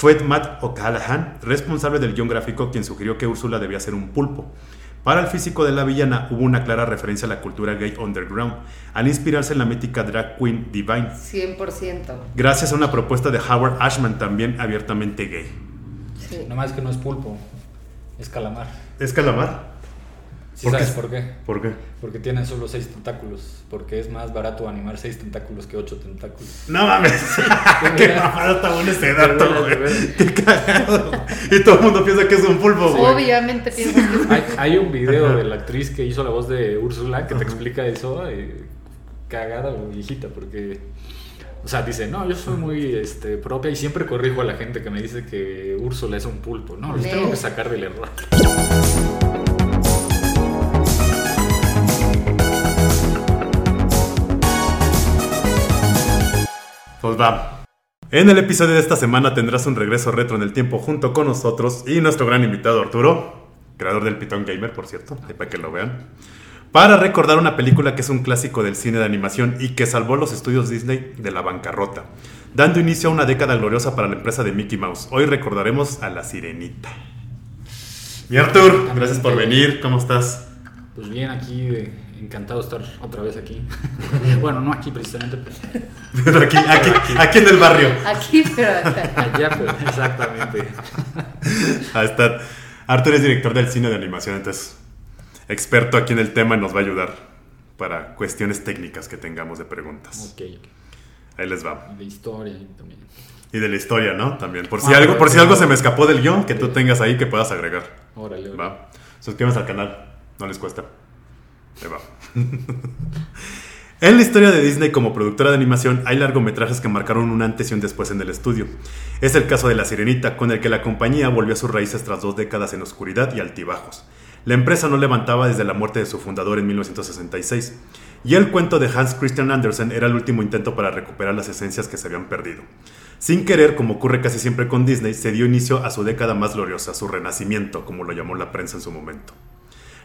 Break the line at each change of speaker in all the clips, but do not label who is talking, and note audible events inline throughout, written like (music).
Fue Matt O'Callaghan, responsable del guion gráfico, quien sugirió que Úrsula debía ser un pulpo. Para el físico de la villana hubo una clara referencia a la cultura gay underground, al inspirarse en la mítica drag queen Divine.
100%.
Gracias a una propuesta de Howard Ashman, también abiertamente gay.
Sí.
Nomás que no es pulpo, es calamar.
¿Es calamar?
¿Sí
¿Por qué?
sabes por qué?
¿Por qué?
Porque tienen solo seis tentáculos. Porque es más barato animar seis tentáculos que ocho tentáculos.
No mames. (laughs) (laughs) Qué mamada está bueno ese dato, güey. Qué cagado. Y todo el mundo piensa que es un pulpo, güey.
Obviamente piensas que es
Hay, hay un video de la actriz que hizo la voz de Úrsula que te explica eso. eh, cagada viejita, porque. O sea, dice, no, yo soy muy este, propia y siempre corrijo a la gente que me dice que Úrsula es un pulpo. No, los tengo que sacar del error.
Pues va. En el episodio de esta semana tendrás un regreso retro en el tiempo junto con nosotros y nuestro gran invitado Arturo, creador del Pitón Gamer, por cierto, para que lo vean, para recordar una película que es un clásico del cine de animación y que salvó los estudios Disney de la bancarrota, dando inicio a una década gloriosa para la empresa de Mickey Mouse. Hoy recordaremos a La Sirenita. Mi Artur, gracias por venir, ¿cómo estás?
Pues bien, aquí eh, encantado de estar otra vez aquí. (laughs) bueno, no aquí precisamente, pero
aquí, aquí, aquí en el barrio.
aquí, pero acá.
allá, pero (laughs) exactamente.
Ahí está. Arthur es director del cine de animación, entonces experto aquí en el tema y nos va a ayudar para cuestiones técnicas que tengamos de preguntas.
Ok, ok.
Ahí les va.
Y de historia y también.
Y de la historia, ¿no? También. Por si
Ah,
algo, por si algo se me escapó del guion, que tú tengas ahí que puedas agregar.
Órale, órale.
Va. Suscríbanse al canal, no les cuesta. Ahí va. En la historia de Disney como productora de animación hay largometrajes que marcaron un antes y un después en el estudio. Es el caso de La Sirenita, con el que la compañía volvió a sus raíces tras dos décadas en oscuridad y altibajos. La empresa no levantaba desde la muerte de su fundador en 1966, y el cuento de Hans Christian Andersen era el último intento para recuperar las esencias que se habían perdido. Sin querer, como ocurre casi siempre con Disney, se dio inicio a su década más gloriosa, su renacimiento, como lo llamó la prensa en su momento.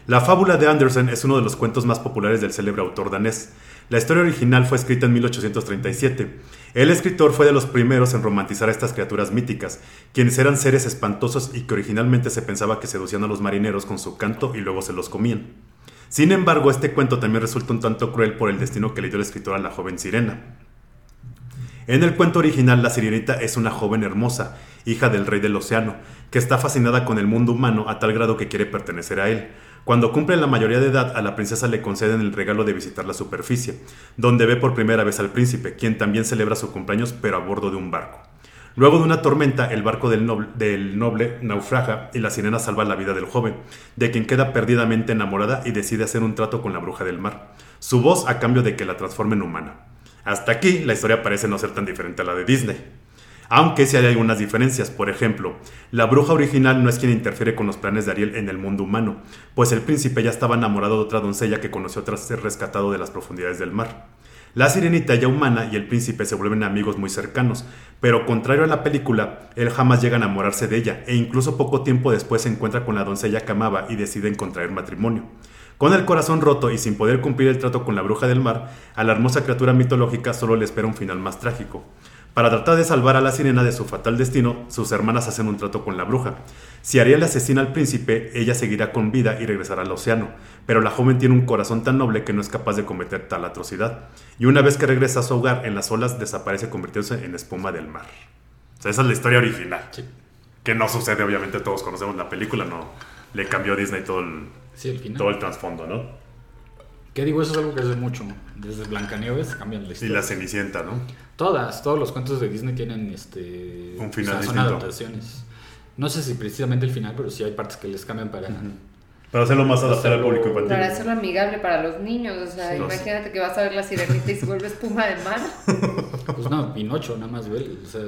La fábula de Andersen es uno de los cuentos más populares del célebre autor danés. La historia original fue escrita en 1837. El escritor fue de los primeros en romantizar a estas criaturas míticas, quienes eran seres espantosos y que originalmente se pensaba que seducían a los marineros con su canto y luego se los comían. Sin embargo, este cuento también resulta un tanto cruel por el destino que le dio el escritor a la joven sirena. En el cuento original, la sirenita es una joven hermosa, hija del rey del océano, que está fascinada con el mundo humano a tal grado que quiere pertenecer a él. Cuando cumple la mayoría de edad, a la princesa le conceden el regalo de visitar la superficie, donde ve por primera vez al príncipe, quien también celebra su cumpleaños pero a bordo de un barco. Luego de una tormenta, el barco del noble, del noble naufraga y la sirena salva la vida del joven, de quien queda perdidamente enamorada y decide hacer un trato con la bruja del mar, su voz a cambio de que la transforme en humana. Hasta aquí la historia parece no ser tan diferente a la de Disney. Aunque sí hay algunas diferencias, por ejemplo, la bruja original no es quien interfiere con los planes de Ariel en el mundo humano, pues el príncipe ya estaba enamorado de otra doncella que conoció tras ser rescatado de las profundidades del mar. La sirenita ya humana y el príncipe se vuelven amigos muy cercanos, pero contrario a la película, él jamás llega a enamorarse de ella e incluso poco tiempo después se encuentra con la doncella que amaba y deciden contraer matrimonio. Con el corazón roto y sin poder cumplir el trato con la bruja del mar, a la hermosa criatura mitológica solo le espera un final más trágico. Para tratar de salvar a la sirena de su fatal destino, sus hermanas hacen un trato con la bruja. Si Ariel asesina al príncipe, ella seguirá con vida y regresará al océano, pero la joven tiene un corazón tan noble que no es capaz de cometer tal atrocidad. Y una vez que regresa a su hogar, en las olas desaparece convirtiéndose en espuma del mar. O sea, esa es la historia original.
Sí.
Que no sucede, obviamente todos conocemos la película, no le cambió a Disney todo el,
Sí, el
todo el trasfondo, ¿no?
¿Qué digo? Eso es algo que hace mucho. Desde Blancanieves cambian la
Y
historia.
la Cenicienta, ¿no?
Todas, todos los cuentos de Disney tienen este.
Un final
o sea, son adaptaciones. No sé si precisamente el final, pero sí hay partes que les cambian para.
Para hacerlo más
Para
adaptado al público infantil.
Para hacerlo amigable para los niños. O sea,
Sí.
imagínate que vas a ver la sirenita y se vuelve espuma de mar. (laughs)
Pues no, Pinocho, nada más ve. O sea,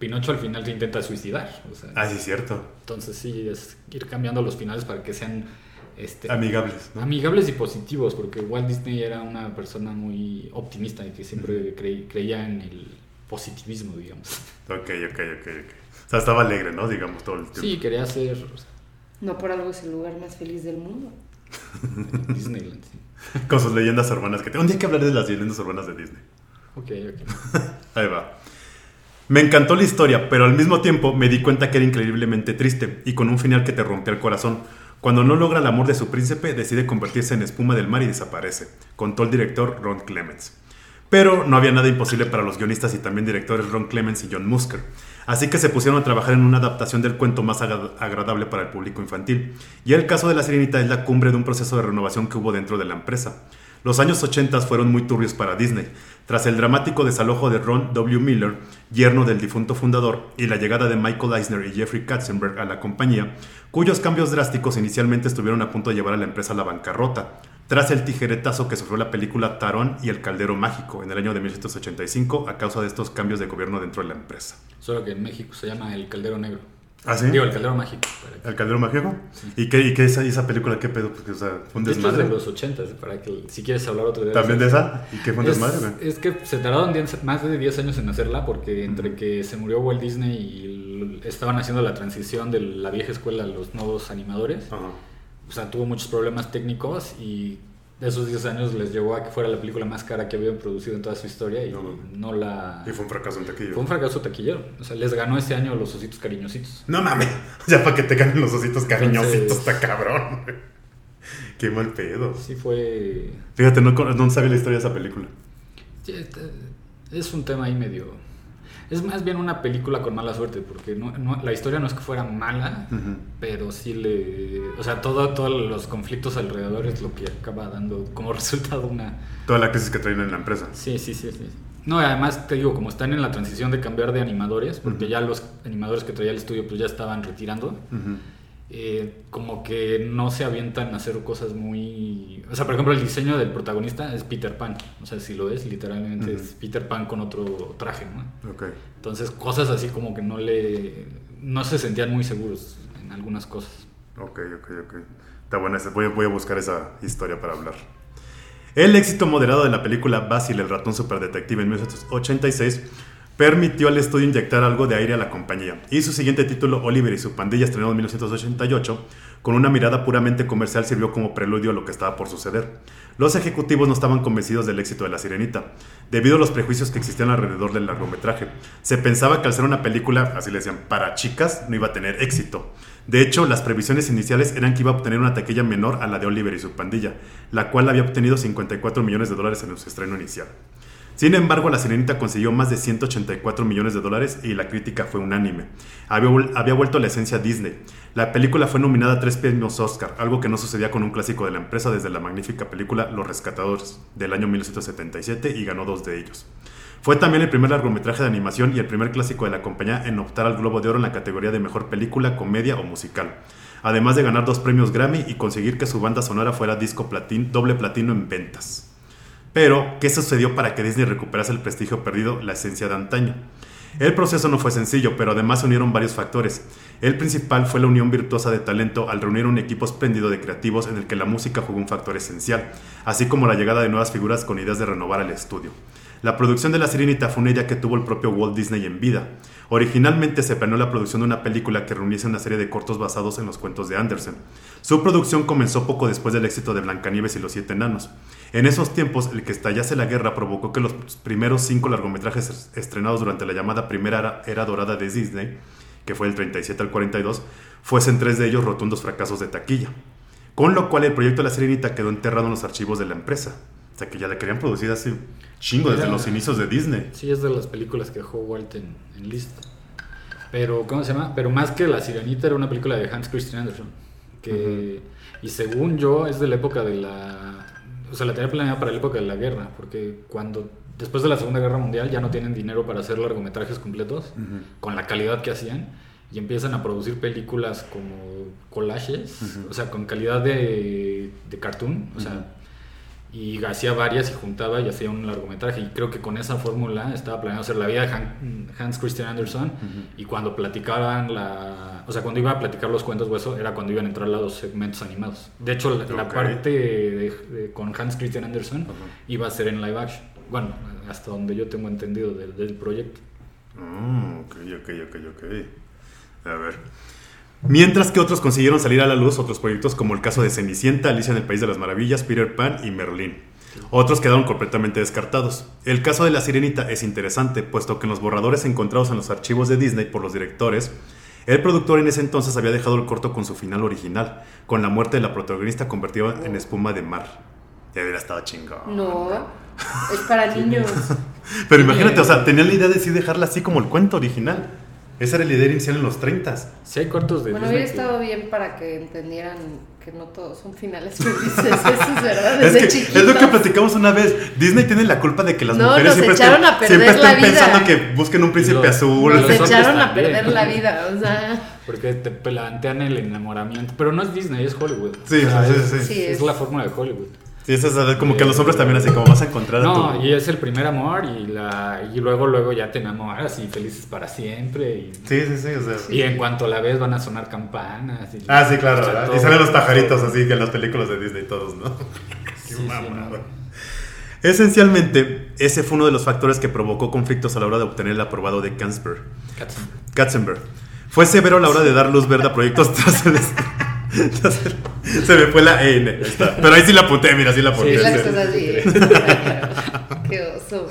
Pinocho al final se intenta suicidar. O sea,
Ah, sí, es cierto.
Entonces sí, es ir cambiando los finales para que sean este,
Amigables. ¿no?
amigables y positivos, porque Walt Disney era una persona muy optimista y que siempre cre- creía en el positivismo, digamos. (laughs)
Ok, ok, ok, ok. O sea, estaba alegre, ¿no? Digamos, todo el tiempo.
Sí, quería ser o sea,
No por algo es el lugar más feliz del mundo. (laughs)
Disneyland. sí. (laughs)
Con sus leyendas urbanas que te... Un día hay que hablar de las leyendas urbanas de Disney.
Ok, ok.
Ahí va. Me encantó la historia, pero al mismo tiempo me di cuenta que era increíblemente triste y con un final que te rompía el corazón. Cuando no logra el amor de su príncipe, decide convertirse en espuma del mar y desaparece, contó el director Ron Clements. Pero no había nada imposible para los guionistas y también directores Ron Clements y John Musker. Así que se pusieron a trabajar en una adaptación del cuento más agra- agradable para el público infantil. Y el caso de la sirenita es la cumbre de un proceso de renovación que hubo dentro de la empresa. Los años 80 fueron muy turbios para Disney. Tras el dramático desalojo de Ron W. Miller, yerno del difunto fundador, y la llegada de Michael Eisner y Jeffrey Katzenberg a la compañía, cuyos cambios drásticos inicialmente estuvieron a punto de llevar a la empresa a la bancarrota, tras el tijeretazo que sufrió la película Tarón y el Caldero Mágico en el año de 1985 a causa de estos cambios de gobierno dentro de la empresa.
Solo que en México se llama El Caldero Negro.
¿Ah, sí?
Digo, El Caldero Mágico.
¿El Caldero Mágico? ¿Y qué, y qué esa, esa película? ¿Qué pedo? Porque, o sea, fue un
Esto es de
desmadre.
los 80, para que si quieres hablar otro día.
¿También de esa? ¿Y qué fue un
Es,
desmadre? güey?
es que se tardaron 10 más de 10 años en hacerla porque entre que se murió Walt Disney y estaban haciendo la transición de la vieja escuela a los nuevos animadores,
Ajá.
o sea, tuvo muchos problemas técnicos y de esos 10 años les llevó a que fuera la película más cara que habían producido en toda su historia y
No.
no la...
Y fue un fracaso en taquilla.
Fue un fracaso taquillero. O sea, les ganó este año los ositos cariñositos.
No mames. (laughs) Ya para que te ganen los ositos cariñositos, está cabrón. (laughs) Qué mal pedo.
Sí fue...
Fíjate, no, no sabía la historia de esa película.
este, Es un tema ahí medio... Es más bien una película con mala suerte, porque no, no- la historia no es que fuera mala, pero sí le... O sea, todo, todos los conflictos alrededor es lo que acaba dando como (laughs) resultado una...
Toda la crisis que traen en la empresa.
Sí, sí, sí, sí. No, además te digo, como están en la transición de cambiar de animadores, porque ya los animadores que traía el estudio pues ya estaban retirando,
Ujú.
Eh, como que no se avientan a hacer cosas muy... O sea, por ejemplo, el diseño del protagonista es Peter Pan. O sea, si lo ves, literalmente
Ujú.
es Peter Pan con otro traje, ¿no? Entonces, cosas así como que no le... No se sentían muy seguros en algunas cosas.
Ok, ok, ok. Está buena. Voy, a- voy a buscar esa historia para hablar. El éxito moderado de la película Basil, el ratón superdetective en 1986 permitió al estudio inyectar algo de aire a la compañía. Y su siguiente título, Oliver y su pandilla, estrenado en 1988, con una mirada puramente comercial, sirvió como preludio a lo que estaba por suceder. Los ejecutivos no estaban convencidos del éxito de La Sirenita, debido a los prejuicios que existían alrededor del largometraje. Se pensaba que al ser una película, así le decían, para chicas, no iba a tener éxito. De hecho, las previsiones iniciales eran que iba a obtener una taquilla menor a la de Oliver y su pandilla, la cual había obtenido 54 millones de dólares en su estreno inicial. Sin embargo, La Sirenita consiguió más de 184 millones de dólares y la crítica fue unánime. Había, vuel- había vuelto a la esencia Disney. La película fue nominada a tres premios Oscar, algo que no sucedía con un clásico de la empresa desde la magnífica película Los Rescatadores del año 1977 y ganó dos de ellos. Fue también el primer largometraje de animación y el primer clásico de la compañía en optar al Globo de Oro en la categoría de mejor película, comedia o musical. Además de ganar dos premios Grammy y conseguir que su banda sonora fuera disco doble platino en ventas. Pero, ¿qué sucedió para que Disney recuperase el prestigio perdido, la esencia de antaño? El proceso no fue sencillo, pero además se unieron varios factores. El principal fue la unión virtuosa de talento al reunir un equipo espléndido de creativos en el que la música jugó un factor esencial, así como la llegada de nuevas figuras con ideas de renovar el estudio. La producción de La Sirenita fue una idea que tuvo el propio Walt Disney en vida. Originalmente se planeó la producción de una película que reuniese una serie de cortos basados en los cuentos de Andersen. Su producción comenzó poco después del éxito de Blancanieves y los Siete Enanos. En esos tiempos, el que estallase la guerra provocó que los primeros cinco largometrajes es- estrenados durante la llamada Primera Era- Dorada de Disney, que fue del 37 al 42, fuesen tres de ellos rotundos fracasos de taquilla. Con lo cual el proyecto de La Sirenita quedó enterrado en los archivos de la empresa. O sea que ya la querían producir hace chingo, desde
Era-
los inicios de Disney.
Sí, es de las películas que dejó Walt en, en lista. Pero, ¿cómo se llama? Pero más que La Sirenita era una película de Hans Christian Andersen. Que, Y según yo, es de la época de la. O sea, la tenía planeada para la época de la guerra. Porque cuando. Después de la Segunda Guerra Mundial ya no tienen dinero para hacer largometrajes completos con la calidad que hacían y empiezan a producir películas como collages, o sea, con calidad de, de cartoon, o sea, y hacía varias y juntaba y hacía un largometraje. Y creo que con esa fórmula estaba planeado hacer la vida de Han- Hans Christian Andersen. Y cuando platicaban la o sea cuando iba a platicar los cuentos o eso era cuando iban a entrar los segmentos animados. De hecho la, parte de- de- con Hans Christian Andersen iba a ser en live action. Bueno hasta donde yo tengo entendido del, del proyecto.
Mm, ok, ok, ok, ok. A ver. Mientras que otros consiguieron salir a la luz otros proyectos como el caso de Cenicienta, Alicia en el País de las Maravillas, Peter Pan y Merlín. Otros quedaron completamente descartados. El caso de la sirenita es interesante, puesto que en los borradores encontrados en los archivos de Disney por los directores, el productor en ese entonces había dejado el corto con su final original, con la muerte de la protagonista convertida en espuma de mar. Ya hubiera estado chingón.
No, es para niños. (laughs)
Pero imagínate, o sea, tenían la idea de sí dejarla así como el cuento original. Esa era la idea inicial en los 30
Si hay cortos de
Bueno, hubiera
que-
estado bien para que entendieran que no todos son finales (laughs) felices. Eso es verdad, (laughs)
Es,
desde
que,
chiquitos.
es lo que platicamos una vez. Disney tiene la culpa de que las
No,
mujeres siempre
echaron
estén,
a perder
siempre
la
estén
vida.
pensando que busquen un príncipe
Los-
azul.
Nos echaron a
también.
perder la vida, o sea.
Porque te plantean el enamoramiento. Pero no es Disney, es Hollywood.
Sí,
O sea,
sí,
es,
sí.
Sí,
es
es-
la fórmula de Hollywood.
Sí, eso es como que a los hombres también así como vas a encontrar a
No,
tu...
y es el primer amor y, la, y luego luego ya te enamoras y felices para siempre. Y,
Sí, sí, sí, o sea...
y en cuanto la ves van a sonar campanas. Y,
Ah, sí, claro. Y salen los pajaritos así que en las películas de Disney todos, ¿no? (laughs) Qué
sí,
mamada.
no.
Esencialmente, ese fue uno de los factores que provocó conflictos a la hora de obtener el aprobado de Katzenberg.
Katzenberg.
Katzenberg. Fue severo a la hora de dar luz verde a proyectos (laughs) tras el... el- Se me fue la en. Pero ahí sí la apunté, mira, sí la apunté.
Sí, las
sí.
cosas (laughs) bien. Qué oso.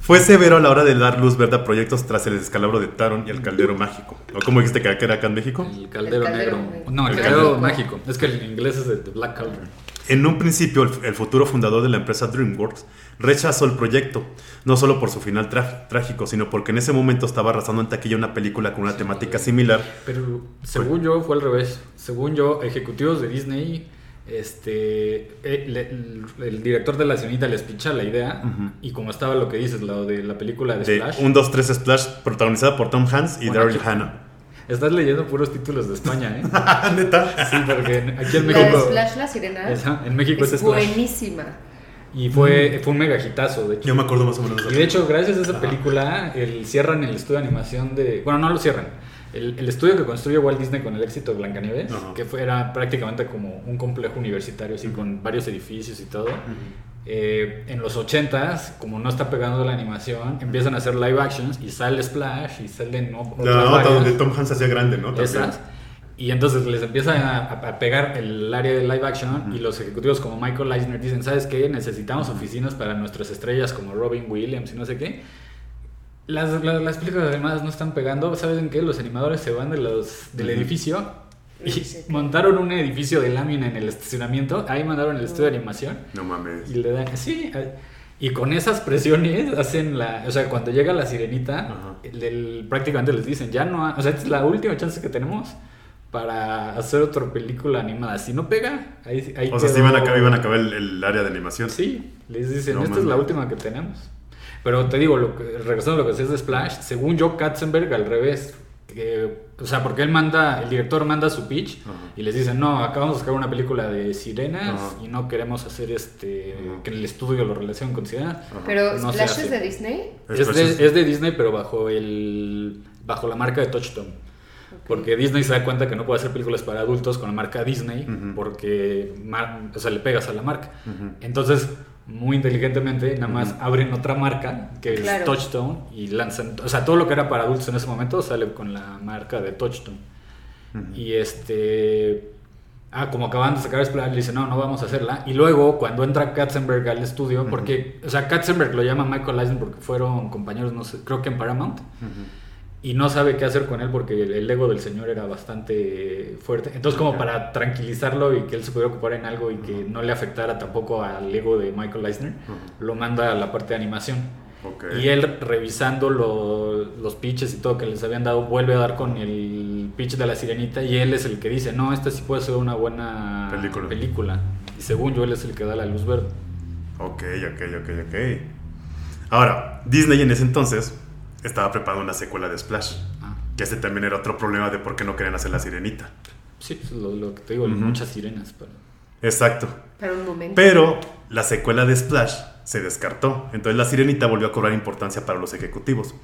Fue severo a la hora de dar luz verde a proyectos tras el descalabro de Taron y el caldero mágico. ¿O cómo dijiste que era acá en México?
El caldero,
El caldero
negro.
negro.
No, el
El
caldero
mágico.
mágico. Es que el inglés es de The Black Cauldron.
En un principio, el, el futuro fundador de la empresa DreamWorks rechazó el proyecto, no solo por su final trágico, sino porque en ese momento estaba arrasando en taquilla una película con una temática similar.
Pero según yo fue al revés. Según yo, ejecutivos de Disney, este, eh, le- el, el director de la cenita les picha la idea
Ujú.
y como estaba lo que dices, lo de la película de,
De
Splash.
1, 2, 3 Splash, protagonizada por Tom Hanks y
Bueno,
Daryl Hannah.
Estás leyendo puros títulos de España, ¿eh? (laughs)
¿Neta?
Sí, porque aquí en
La
México.
Splash, la sirena.
Esa, en México es,
es
Splash.
buenísima.
Y fue, fue un mega hitazo, de hecho.
Yo me acuerdo más o menos
Y de hecho, gracias a esa película, el, cierran el estudio de animación de. Bueno, no lo cierran. El, el estudio que construyó Walt Disney con el éxito de Blancanieves,
Ajá.
que fue, era prácticamente como un complejo universitario, así con varios edificios y todo. eh, en los 80s, como no está pegando la animación, empiezan a hacer live actions y sale Splash y salen no, otras
La nota
varias.
donde Tom Hanks hacía grande, ¿no?
Esas. Y entonces les empieza a, a pegar el área de live action y los ejecutivos como Michael Eisner dicen, ¿sabes qué? Necesitamos oficinas para nuestras estrellas como Robin Williams y no sé qué. Las, las, las películas animadas no están pegando, ¿saben qué? Los animadores se van de los, del edificio y
Sí, sí.
montaron un edificio de lámina en el estacionamiento, ahí mandaron el estudio de animación
No mames.
y le dan, sí, eh, y con esas presiones hacen la, o sea, cuando llega la sirenita,
Ajá.
el- el- prácticamente les dicen, ya no, ha- o sea, esta es la última chance que tenemos para hacer otra película animada. Si no pega, ahí, ahí
O sea,
quedó-
iban a acabar, iban a acabar el, el área de animación.
Sí, les dicen,
No
esta es la última que tenemos. Pero te digo, lo que, regresando a lo que decías de Splash, según yo, Katzenberg al revés. que- o sea, porque él manda, el director manda su pitch y les dicen, no, acabamos de sacar una película de sirenas y no queremos hacer este, que el estudio lo relacione con sirenas.
Pero
No
Splash es de Disney.
Es de,
es-
es de Disney, pero bajo el bajo la marca de Touchstone. Porque Disney se da cuenta que no puede hacer películas para adultos con la marca Disney porque o sea, le pegas a la marca. Entonces, muy inteligentemente, nada más abren otra marca que es
Claro.
Touchstone y lanzan, o sea, todo lo que era para adultos en ese momento sale con la marca de Touchstone. Y este. Ah, como acaban de sacar Splash, le dicen, no, no vamos a hacerla. Y luego, cuando entra Katzenberg al estudio, porque, o sea, Katzenberg lo llama Michael Eisner porque fueron compañeros, no sé, creo que en Paramount. Y no sabe qué hacer con él porque el, ego del señor era bastante fuerte. Entonces, como para tranquilizarlo y que él se pudiera ocupar en algo y que no le afectara tampoco al ego de Michael Eisner, lo manda a la parte de animación. Y él revisando lo- los pitches y todo que les habían dado, vuelve a dar con el pitch de la sirenita y él es el que dice, no, esta sí puede ser una buena
Película.
película. Y según yo, él es el que da la luz verde.
Ok, ok, ok, ok. Ahora, Disney en ese entonces estaba preparando una secuela de Splash.
Ah,
Que este también era otro problema de por qué no querían hacer la sirenita.
sí, lo, lo que te digo,
Ujú.
muchas sirenas. Pero...
Exacto.
Para un momento.
Pero la secuela de Splash se descartó. Entonces la sirenita volvió a cobrar importancia para los ejecutivos.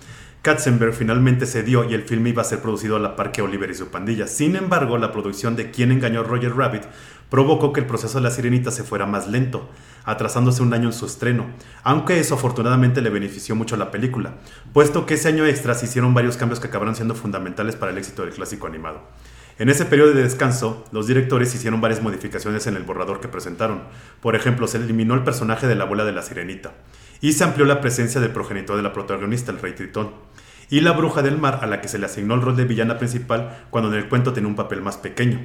Katzenberg finalmente cedió y el filme iba a ser producido a la par que Oliver y su pandilla. Sin embargo, la producción de Quién engañó a Roger Rabbit provocó que el proceso de la sirenita se fuera más lento, atrasándose un año en su estreno, aunque eso afortunadamente le benefició mucho a la película, puesto que ese año extra se hicieron varios cambios que acabaron siendo fundamentales para el éxito del clásico animado. En ese periodo de descanso, los directores hicieron varias modificaciones en el borrador que presentaron. Por ejemplo, se eliminó el personaje de la abuela de la sirenita y se amplió la presencia del progenitor de la protagonista, el rey Tritón, y la bruja del mar a la que se le asignó el rol de villana principal cuando en el cuento tenía un papel más pequeño.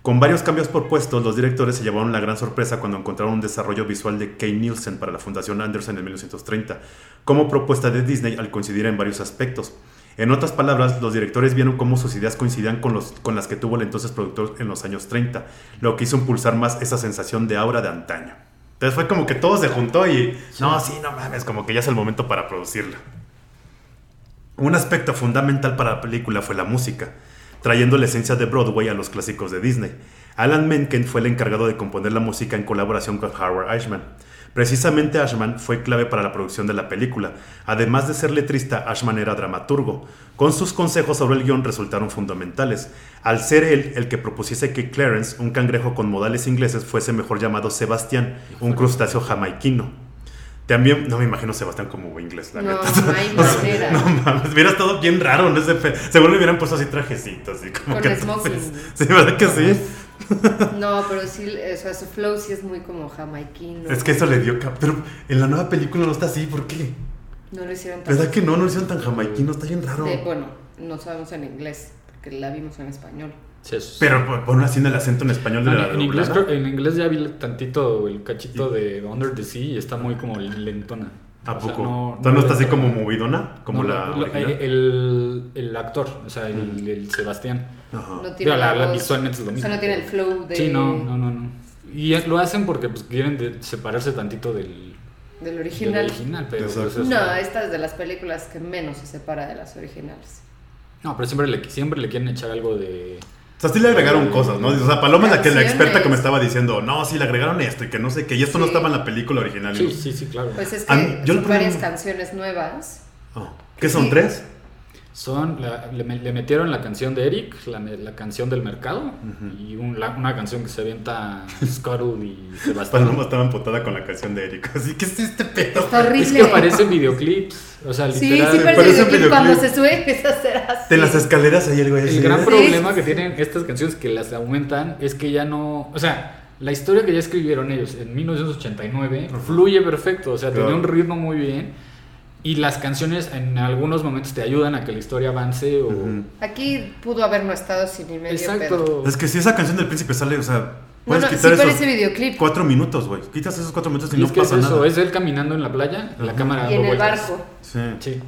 Con varios cambios propuestos, los directores se llevaron la gran sorpresa cuando encontraron un desarrollo visual de Kay Nielsen para la Fundación Anderson en 1930, como propuesta de Disney al coincidir en varios aspectos. En otras palabras, los directores vieron cómo sus ideas coincidían con, los, con las que tuvo el entonces productor en los años 30, lo que hizo impulsar más esa sensación de aura de antaño. Entonces fue como que todo se juntó y, no, sí, no mames, como que ya es el momento para producirla. Un aspecto fundamental para la película fue la música trayendo la esencia de Broadway a los clásicos de Disney. Alan Menken fue el encargado de componer la música en colaboración con Howard Ashman. Precisamente Ashman fue clave para la producción de la película. Además de ser letrista, Ashman era dramaturgo. Con sus consejos sobre el guion resultaron fundamentales. Al ser él el que propusiese que Clarence, un cangrejo con modales ingleses, fuese mejor llamado Sebastián, un crustáceo jamaiquino. También, no me imagino Sebastián como inglés, la
No,
neta.
no hay (laughs) manera.
No mames, hubiera estado bien raro en ese fe. Seguro le hubieran puesto así trajecitos, así como
Con
que.
smoking. (laughs)
Sí, ¿verdad que sí? (laughs)
No, pero sí, o sea, su flow sí es muy como jamaiquino.
Es que eso le dio. cap- Pero en la nueva película no está así, ¿por qué?
No lo hicieron tan...
¿Verdad que no? No lo hicieron tan jamaiquino, está bien raro.
de- bueno, no sabemos en inglés, porque la vimos en español.
Sí, es-
Pero pon- en el acento en español de
No,
la
en, inglés, en inglés ya vi tantito el cachito de Under the Sea y está muy como lentona.
¿A
O sea,
poco?
no-
Entonces no está así como movidona, como
no,
la
lo-
original.
eh, el, el actor, o sea, el, el Sebastián.
Ajá.
No tiene
la, la
voz-
visualmente es lo
O
mismo.
sea, no tiene el flow de...
Sí, no, no, no, no. Y es- lo hacen porque pues, quieren de- separarse tantito del,
Del
del
original.
original. Pero, pues, eso-
No, esta es de las películas que menos se separa de las originales.
no, pero siempre le, siempre le quieren echar algo de...
O sea, sí le agregaron cosas, ¿no? O sea, Paloma es la, que, la experta que me estaba diciendo, no, sí le agregaron esto y que no sé qué, y esto no estaba en la película original.
Sí, sí, sí, claro.
Pues es
mí-
que
yo
son varias
problema-
canciones nuevas.
Oh, ¿Qué son
Sí.
tres?
Son, la- le, le metieron la canción de Eric, la, la canción del mercado, y un- la- una canción que se avienta Scuttle y (laughs) Sebastián.
Paloma estaba emputada con la canción de Eric. (laughs) Así que es este pedo.
Está horrible.
Es que parecen videoclips, o sea,
Sí,
literal.
sí,
parece
parece
un
que cuando
videoclip.
se sube empieza a ser así.
De las escaleras ahí el güey.
El gran problema que tienen estas canciones que las aumentan es que ya no, o sea, la historia que ya escribieron ellos en 1989 fluye perfecto, o sea,
Claro.
tiene un ritmo muy bien y las canciones en algunos momentos te ayudan a que la historia avance o.
Aquí pudo haber no estado sin ni medio pedo.
Exacto.
Es que si esa canción del príncipe sale, o sea,
No,
puedes
no, sí
quitar esos
parece videoclip.
cuatro minutos, güey. Quitas esos cuatro minutos y,
Y
no
es que es
pasa
eso,
nada.
es él caminando en la playa, la cámara
Y en el
vueltas.
barco,
Sí.
Sí.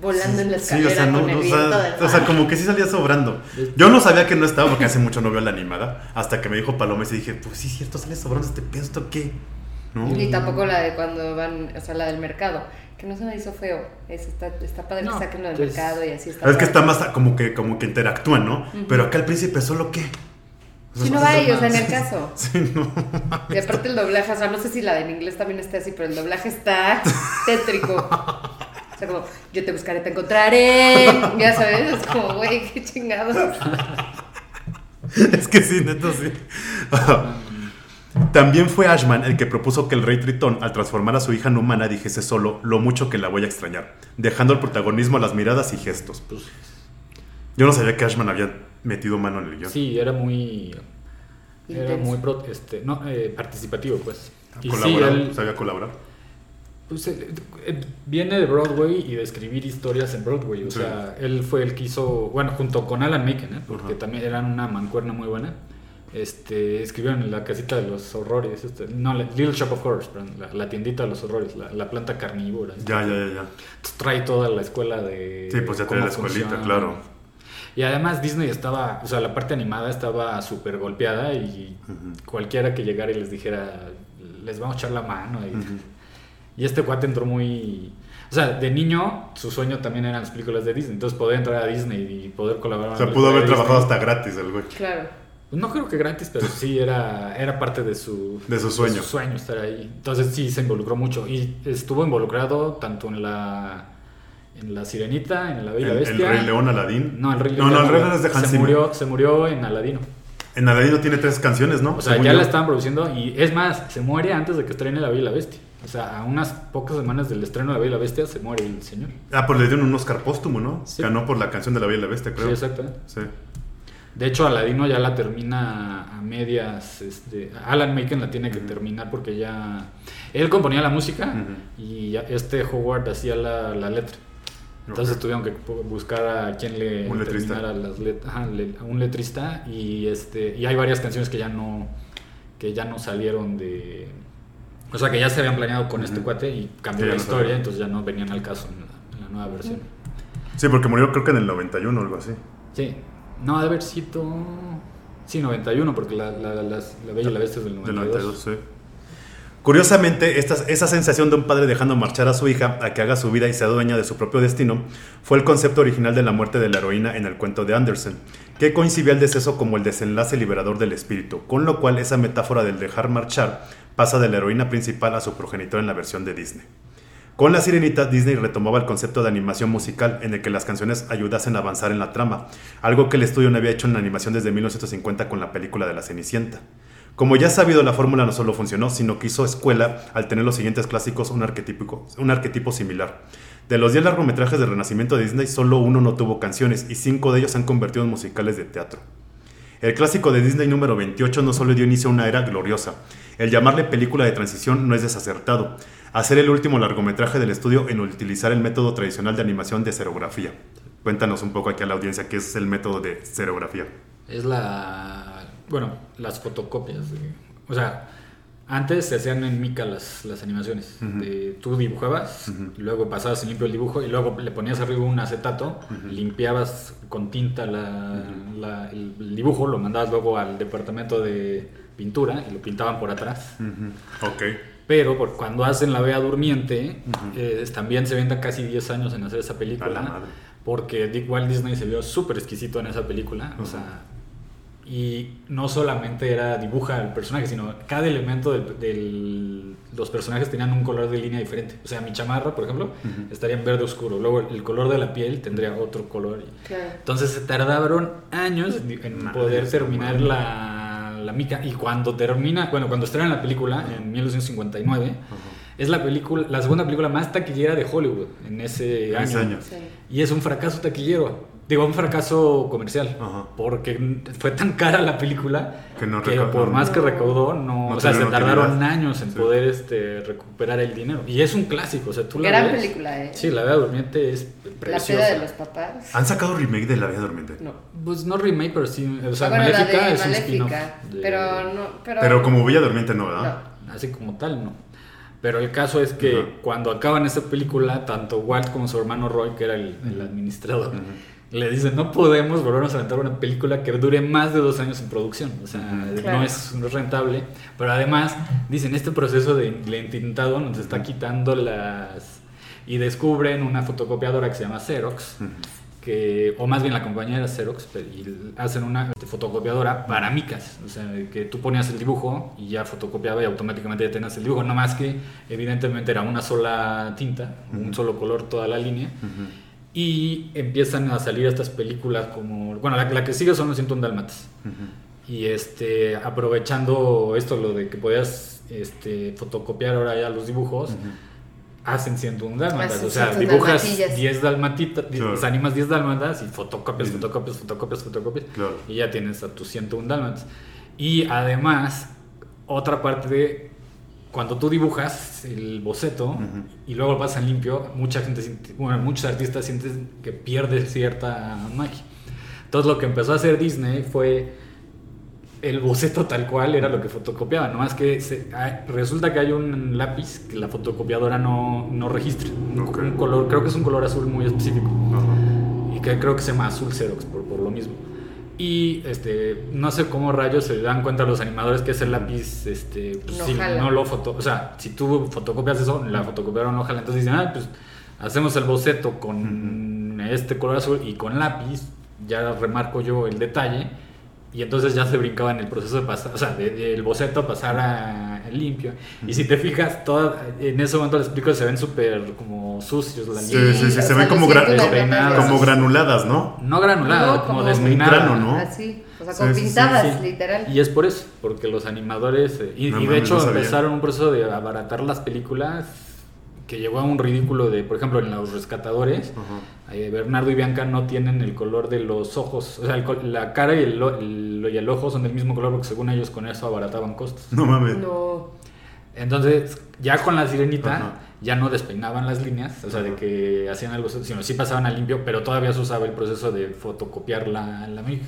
volando en la
Sí, o sea, no,
con el
no, o
viento
sea,
del
o sea, como que sí salía sobrando. Yo no sabía que no estaba porque hace mucho no veo la animada. Hasta que me dijo Paloma y dije, pues sí, cierto, sale sobrando este pedo, ¿esto qué? ¿No?
Y tampoco la de cuando van, o sea, la del mercado, que no se me hizo feo. Es, está, está padre
No,
que saquen lo del
pues,
mercado y así está.
Es que está más como que, como que interactúan, ¿no? Pero acá el príncipe solo qué.
Sí, no va o sea, en el caso. (laughs)
Sí, no.
Y aparte el doblaje, o sea, no sé si la de en inglés también está así, pero el doblaje está tétrico. O sea, como, yo te buscaré, te encontraré. Ya sabes, es como, güey, qué chingados. (laughs)
Es que sí, neto, sí. También fue Ashman el que propuso que el rey Tritón, al transformar a su hija en humana, dijese solo lo mucho que la voy a extrañar, dejando el protagonismo a las miradas y gestos.
Pues,
Yo no sabía que Ashman había metido mano en el guion.
sí, era muy era muy este, no, eh, participativo, pues. Y sí, él,
sabía colaborar.
Pues, eh, eh, viene de Broadway y de escribir historias en Broadway. O
Sí.
sea, él fue el que hizo, bueno, junto con Alan Menken, ¿eh? porque también eran una mancuerna muy buena. Este, escribieron en la casita de los horrores, este, no, la- Little Shop of Horrors, perdón, la, la tiendita de los horrores, la, la planta carnívora.
Ya, ya, ya, ya.
Entonces, Trae toda la escuela de.
Sí, pues ya trae la escuelita,
funciona.
claro.
Y además Disney estaba, o sea, la parte animada estaba súper golpeada y cualquiera que llegara y les dijera, les vamos a echar la mano. Y,
Ujú.
y este cuate entró muy... O sea, de niño su sueño también eran las películas de Disney. Entonces poder entrar a Disney y poder colaborar.
O sea, pudo haber trabajado hasta gratis el güey.
Claro.
No creo que gratis, pero sí era, era parte de su,
De su sueño.
sueño estar ahí. Entonces sí se involucró mucho. Y estuvo involucrado tanto en la, en la Sirenita, en la Bella
El, el
Bestia.
Rey León, Aladín.
No, el Rey
No, no, el Rey León es de Hans
se murió, se murió en Aladino.
En Aladino tiene tres canciones, ¿no?
O sea,
Según
ya
yo.
la estaban produciendo y es más, se muere antes de que estrene La Bella y la Bestia. O sea, a unas pocas semanas del estreno de La Bella y la Bestia se muere el señor.
Ah, pues le dieron un Oscar póstumo, ¿no?
Sí.
Ganó por la canción de la Bella y la Bestia, creo.
Sí, exactamente.
Sí.
De hecho, Aladino ya la termina a medias. Este, Alan Macon la tiene que terminar porque ya. Él componía la música y este Howard hacía la, la letra. Entonces tuvieron que buscar a quien le
Un
terminara las let- ajá, le- a un letrista y este y hay varias canciones que ya no que ya no salieron de o sea que ya se habían planeado con este cuate y cambió la historia entonces ya no venían al caso en la, en la nueva versión
Sí, porque murió creo que en el 91 o algo así.
sí no ha de haber sido sí 91 porque la, la, la Bella y la Bestia es del
Del
92,
92, sí. Curiosamente, esta, esa sensación de un padre dejando marchar a su hija a que haga su vida y sea dueña de su propio destino fue el concepto original de la muerte de la heroína en el cuento de Andersen, que coincibía el deceso como el desenlace liberador del espíritu, con lo cual esa metáfora del dejar marchar pasa de la heroína principal a su progenitor en la versión de Disney. Con La Sirenita, Disney retomaba el concepto de animación musical en el que las canciones ayudasen a avanzar en la trama, algo que el estudio no había hecho en la animación desde 1950 con la película de La Cenicienta. Como ya sabido, la fórmula no solo funcionó, sino que hizo escuela al tener los siguientes clásicos un arquetipo, un arquetipo similar. De los 10 largometrajes de Renacimiento de Disney, solo uno no tuvo canciones y 5 de ellos se han convertido en musicales de teatro. El clásico de Disney número 28 no solo dio inicio a una era gloriosa. El llamarle película de transición no es desacertado. Hacer el último largometraje del estudio en utilizar el método tradicional de animación de serografía. Cuéntanos un poco aquí a la audiencia qué es el método de serografía.
Es la. Bueno, las fotocopias. de- o sea, antes se hacían en mica las, las animaciones.
Ujú.
de- tú dibujabas,
Ujú.
y luego pasabas en limpio el dibujo y luego le ponías arriba un acetato,
Ujú.
limpiabas con tinta la- la- el, el dibujo, lo mandabas luego al departamento de pintura y lo pintaban por atrás.
Ok.
Pero por, cuando hacen La Bella Durmiente, eh, también se venden casi 10 años en hacer esa película.
madre.
Porque Dick Walt Disney se vio súper exquisito en esa película. O
Ujú.
sea, y no solamente era dibuja el personaje, sino cada elemento del, del- los personajes tenían un color de línea diferente. O sea, mi chamarra, por ejemplo, estaría en verde oscuro. Luego el color de la piel tendría otro color.
Claro.
Entonces se tardaron años en, en
Madre
poder terminar la, la mica. Y cuando termina, bueno, cuando estrenan la película en 1959, es la película, la segunda película más taquillera de Hollywood en ese año.
ese año.
Sí.
Y es un fracaso taquillero. Digo, un fracaso comercial.
Ajá.
Porque fue tan cara la película
Que no
que por más que recaudó, no,
No
o sea, se tardaron años en
Sí.
poder este, recuperar el dinero. Y es un clásico, o sea, tú la
Gran
ves-
película, ¿eh?
Sí, La Bella Durmiente es
La peda de los papás.
¿Han sacado remake de La Vida Durmiente?
No.
Pues no remake, pero sí, o sea,
Ah, bueno, la
Maléfica
de
es un spin-off.
Maléfica.
de-
Pero no. Pero,
Pero como Bella Durmiente no, ¿verdad?
No.
Así como tal, no. Pero el caso es que cuando acaban esa película, tanto Walt como su hermano Roy, que era el, el administrador, le dicen, no podemos volvernos a aventar una película que dure más de dos años en producción. O sea.
Claro.
no, es, no es rentable. Pero además, dicen, este proceso de de entintado nos está quitando las... Y descubren una fotocopiadora que se llama Xerox, que, o más bien la compañía era Xerox, y hacen una fotocopiadora para micas, o sea, que tú ponías el dibujo y ya fotocopiaba y automáticamente ya tenías el dibujo, no más que evidentemente era una sola tinta, un solo color toda la línea, y empiezan a salir estas películas como, bueno, la, la que sigue son los 101 Dálmatas,
Ujú.
y este, aprovechando esto, lo de que podías este, fotocopiar ahora ya los dibujos. Hacen 101 dálmatas. O sea,
101
dibujas
dalmatillas.
10 dalmatitas,
Claro.
pues, animas 10 dálmatas y fotocopias,
Sí.
fotocopias, fotocopias, fotocopias.
Claro.
Y ya tienes a tus 101 dálmatas. Y además, otra parte de cuando tú dibujas el boceto
Ujú.
y luego lo pasas en limpio, mucha gente, siente- bueno, muchos artistas sienten que pierde cierta magia. Entonces lo que empezó a hacer Disney fue el boceto tal cual era lo que fotocopiaba, nomás que se- ah, resulta que hay un lápiz que la fotocopiadora no, no registra, un,
Ok.
un color, creo que es un color azul muy específico y que creo que se llama azul Xerox por, por lo mismo. Y este, no sé cómo rayos se dan cuenta los animadores que ese lápiz, este, pues,
No
si
jala.
no lo foto, o sea, si tú fotocopias eso, la fotocopiadora no jala, entonces dicen, ah, pues hacemos el boceto con este color azul y con lápiz, ya remarco yo el detalle y entonces ya se brincaba en el proceso de pasar, o sea, de- del boceto a pasar a limpio. Y si te fijas, toda, en ese momento les explico, se ven súper como sucios las
Sí, sí, sí, se ven como,
siento
gra-
las
despeinadas.
notas.
como granuladas, ¿no?
No granulada,
No,
como
como-
despeinada.
Un grano, ¿no?
Así. O sea,
Sí,
con
sí, sí,
pintadas,
sí.
literal.
Y es por eso, porque los animadores, eh, y,
No
y de hecho
no
empezaron un proceso de abaratar las películas que llegó a un ridículo de, por ejemplo, en Los Rescatadores, eh, Bernardo y Bianca no tienen el color de los ojos. O sea, el la cara y el, el- y el ojo son del mismo color porque según ellos con eso abarataban costos.
No mames.
No.
Entonces, ya con la sirenita, ya no despeinaban las líneas, o sea, de que hacían algo, sino sí pasaban a limpio, pero todavía se usaba el proceso de fotocopiar la, la MIG.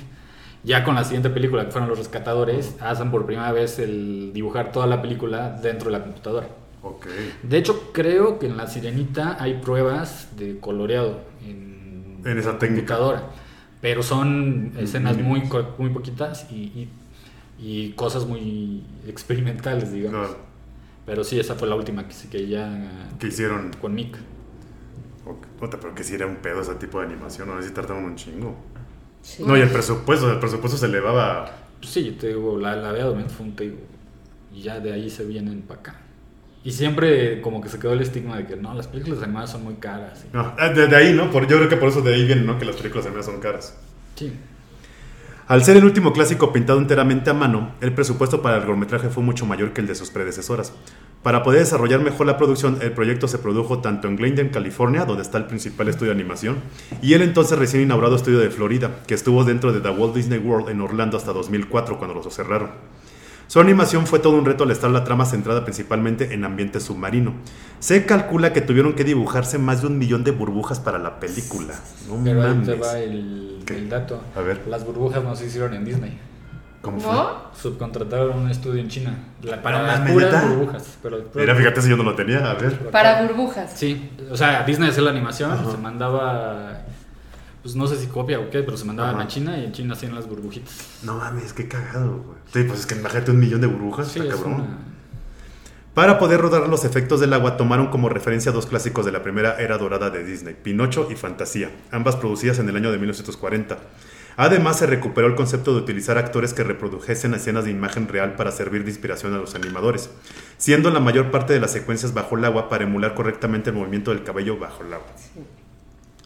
Ya con la siguiente película, que fueron Los Rescatadores, hacen por primera vez el dibujar toda la película dentro de la computadora.
Ok.
De hecho, creo que en la sirenita hay pruebas de coloreado en,
En esa técnica.
pero son escenas
Mm.
muy, co- muy poquitas y, y- y cosas muy experimentales, digamos.
No,
Pero sí, esa fue la última que, que ya
¿Qué hicieron?
con Mick.
Ok. Puta, pero que si era un pedo ese tipo de animación, no sé si tardaban un chingo.
Sí.
No, y el presupuesto, el presupuesto se elevaba.
Pues sí, te digo, la, la de fue un te digo, y ya de ahí se vienen para acá. Y siempre como que se quedó el estigma de que no, las películas animadas son muy caras. y-
No, eh, de, de ahí, ¿no? Por, yo creo que por eso de ahí viene, ¿no? Que las películas animadas son caras.
Sí.
Al ser el último clásico pintado enteramente a mano, el presupuesto para el largometraje fue mucho mayor que el de sus predecesoras. Para poder desarrollar mejor la producción, el proyecto se produjo tanto en Glendale, California, donde está el principal estudio de animación, y el entonces recién inaugurado estudio de Florida, que estuvo dentro de The Walt Disney World en Orlando hasta 2004, cuando lo cerraron. Su animación fue todo un reto al estar la trama centrada principalmente en ambiente submarino. Se calcula que tuvieron que dibujarse más de un millón de burbujas para la película. No
Pero ahí te va el, dato.
A ver.
Las burbujas no se hicieron en Disney.
¿Cómo fue?
¿No?
Subcontrataron un estudio en China. La- para las puras burbujas. Pero,
Mira, fíjate si yo no lo tenía. A ver.
Para burbujas.
Sí, o sea, Disney hacía la animación,
Ajá.
se mandaba, pues no sé si copia o qué, pero se mandaban
Ajá.
a China y en China hacían las burbujitas.
No mames, qué cagado, güey. Sí, pues es que imagínate un millón de burbujas,
Sí,
está
es
cabrón.
una-
Para poder rodar los efectos del agua, tomaron como referencia dos clásicos de la primera era dorada de Disney, Pinocho y Fantasía, ambas producidas en el año de 1940. Además, se recuperó el concepto de utilizar actores que reprodujesen escenas de imagen real para servir de inspiración a los animadores, siendo la mayor parte de las secuencias bajo el agua para emular correctamente el movimiento del cabello bajo el agua.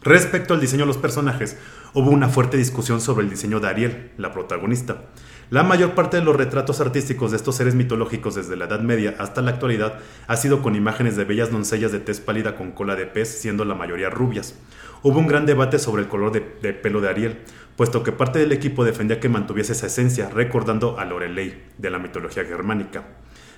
Respecto al diseño de los personajes, hubo una fuerte discusión sobre el diseño de Ariel, la protagonista. La mayor parte de los retratos artísticos de estos seres mitológicos desde la Edad Media hasta la actualidad ha sido con imágenes de bellas doncellas de tez pálida con cola de pez, siendo la mayoría rubias. Hubo un gran debate sobre el color de, pelo de Ariel, puesto que parte del equipo defendía que mantuviese esa esencia, recordando a Lorelei de la mitología germánica.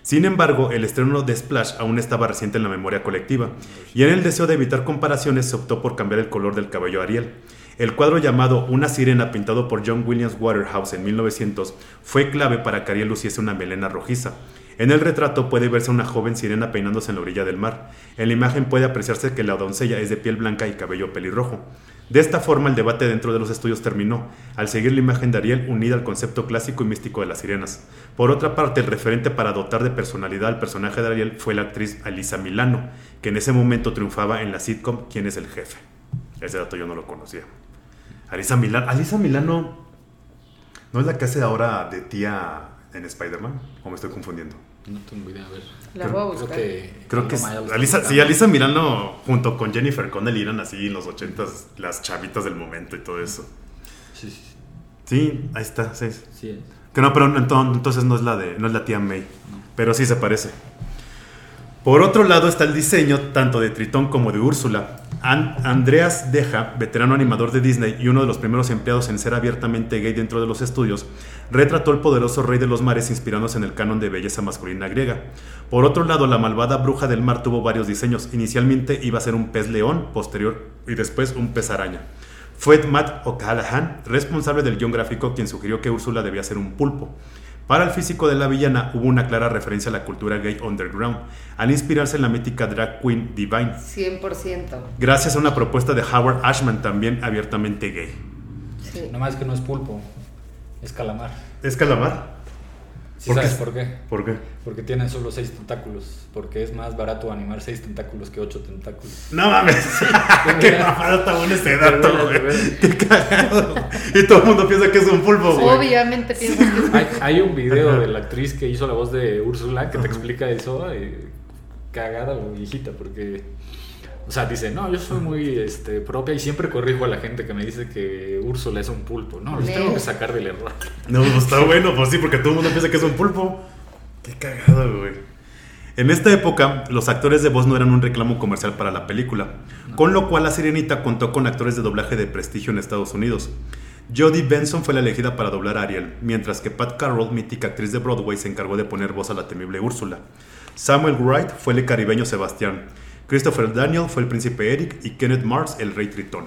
Sin embargo, el estreno de Splash aún estaba reciente en la memoria colectiva, y en el deseo de evitar comparaciones se optó por cambiar el color del cabello Ariel. El cuadro llamado Una sirena pintado por John Williams Waterhouse en 1900 fue clave para que Ariel luciese una melena rojiza. En el retrato puede verse una joven sirena peinándose en la orilla del mar. En la imagen puede apreciarse que la doncella es de piel blanca y cabello pelirrojo. De esta forma el debate dentro de los estudios terminó, al seguir la imagen de Ariel unida al concepto clásico y místico de las sirenas. Por otra parte, el referente para dotar de personalidad al personaje de Ariel fue la actriz Alisa Milano, que en ese momento triunfaba en la sitcom ¿Quién es el jefe? Ese dato yo no lo conocía. Alisa Milano, Alisa Milano ¿no es la que hace ahora de tía en Spider-Man? ¿O me estoy confundiendo?
No tengo idea, a ver.
La
Creo-
voy a
Creo
buscar.
que...
Creo que es,
lo está
Alisa, sí. Alisa Milano junto con Jennifer Connelly eran así en los ochentas las chavitas del momento y todo eso.
Sí, sí, sí.
Ahí está, sí.
Sí, es.
Que no, pero ento- entonces no es la de, no es la tía May, pero sí se parece. Por otro lado está el diseño tanto de Tritón como de Úrsula. An- Andreas Deja, veterano animador de Disney y uno de los primeros empleados en ser abiertamente gay dentro de los estudios, retrató el poderoso rey de los mares inspirándose en el canon de belleza masculina griega. Por otro lado, la malvada bruja del mar tuvo varios diseños. Inicialmente iba a ser un pez león, posterior y después un pez araña. Fue Matt O'Callaghan, responsable del guion gráfico, quien sugirió que Úrsula debía ser un pulpo. Para el físico de la villana hubo una clara referencia a la cultura gay underground, al inspirarse en la mítica drag queen Divine,
100%.
gracias a una propuesta de Howard Ashman también abiertamente gay.
Sí.
Nomás que no es pulpo, es calamar.
¿Es calamar?
¿Sí
¿Por qué?
sabes por qué?
¿Por qué?
Porque tienen solo seis tentáculos. Porque es más barato animar seis tentáculos que ocho tentáculos.
No mames. (laughs) Qué mamada está bueno ese dato, güey. Qué cagado. Y todo el mundo piensa que es un pulpo, güey.
Obviamente piensas que es
Hay, hay un video de la actriz que hizo la voz de Úrsula que te explica eso. eh, cagada la viejita, porque. O sea, dice, no, yo soy muy este, propia y siempre corrijo a la gente que me dice que Úrsula es un pulpo. No, los tengo que sacar del error.
No, pues está bueno, pues sí, porque todo el mundo piensa que es un pulpo. Qué cagado, güey. En esta época, los actores de voz no eran un reclamo comercial para la película, con lo cual La Sirenita contó con actores de doblaje de prestigio en Estados Unidos. Jodie Benson fue la elegida para doblar a Ariel, mientras que Pat Carroll, mítica actriz de Broadway, se encargó de poner voz a la temible Úrsula. Samuel Wright fue el caribeño Sebastián. Christopher Daniel fue el príncipe Eric y Kenneth Mars el rey Tritón.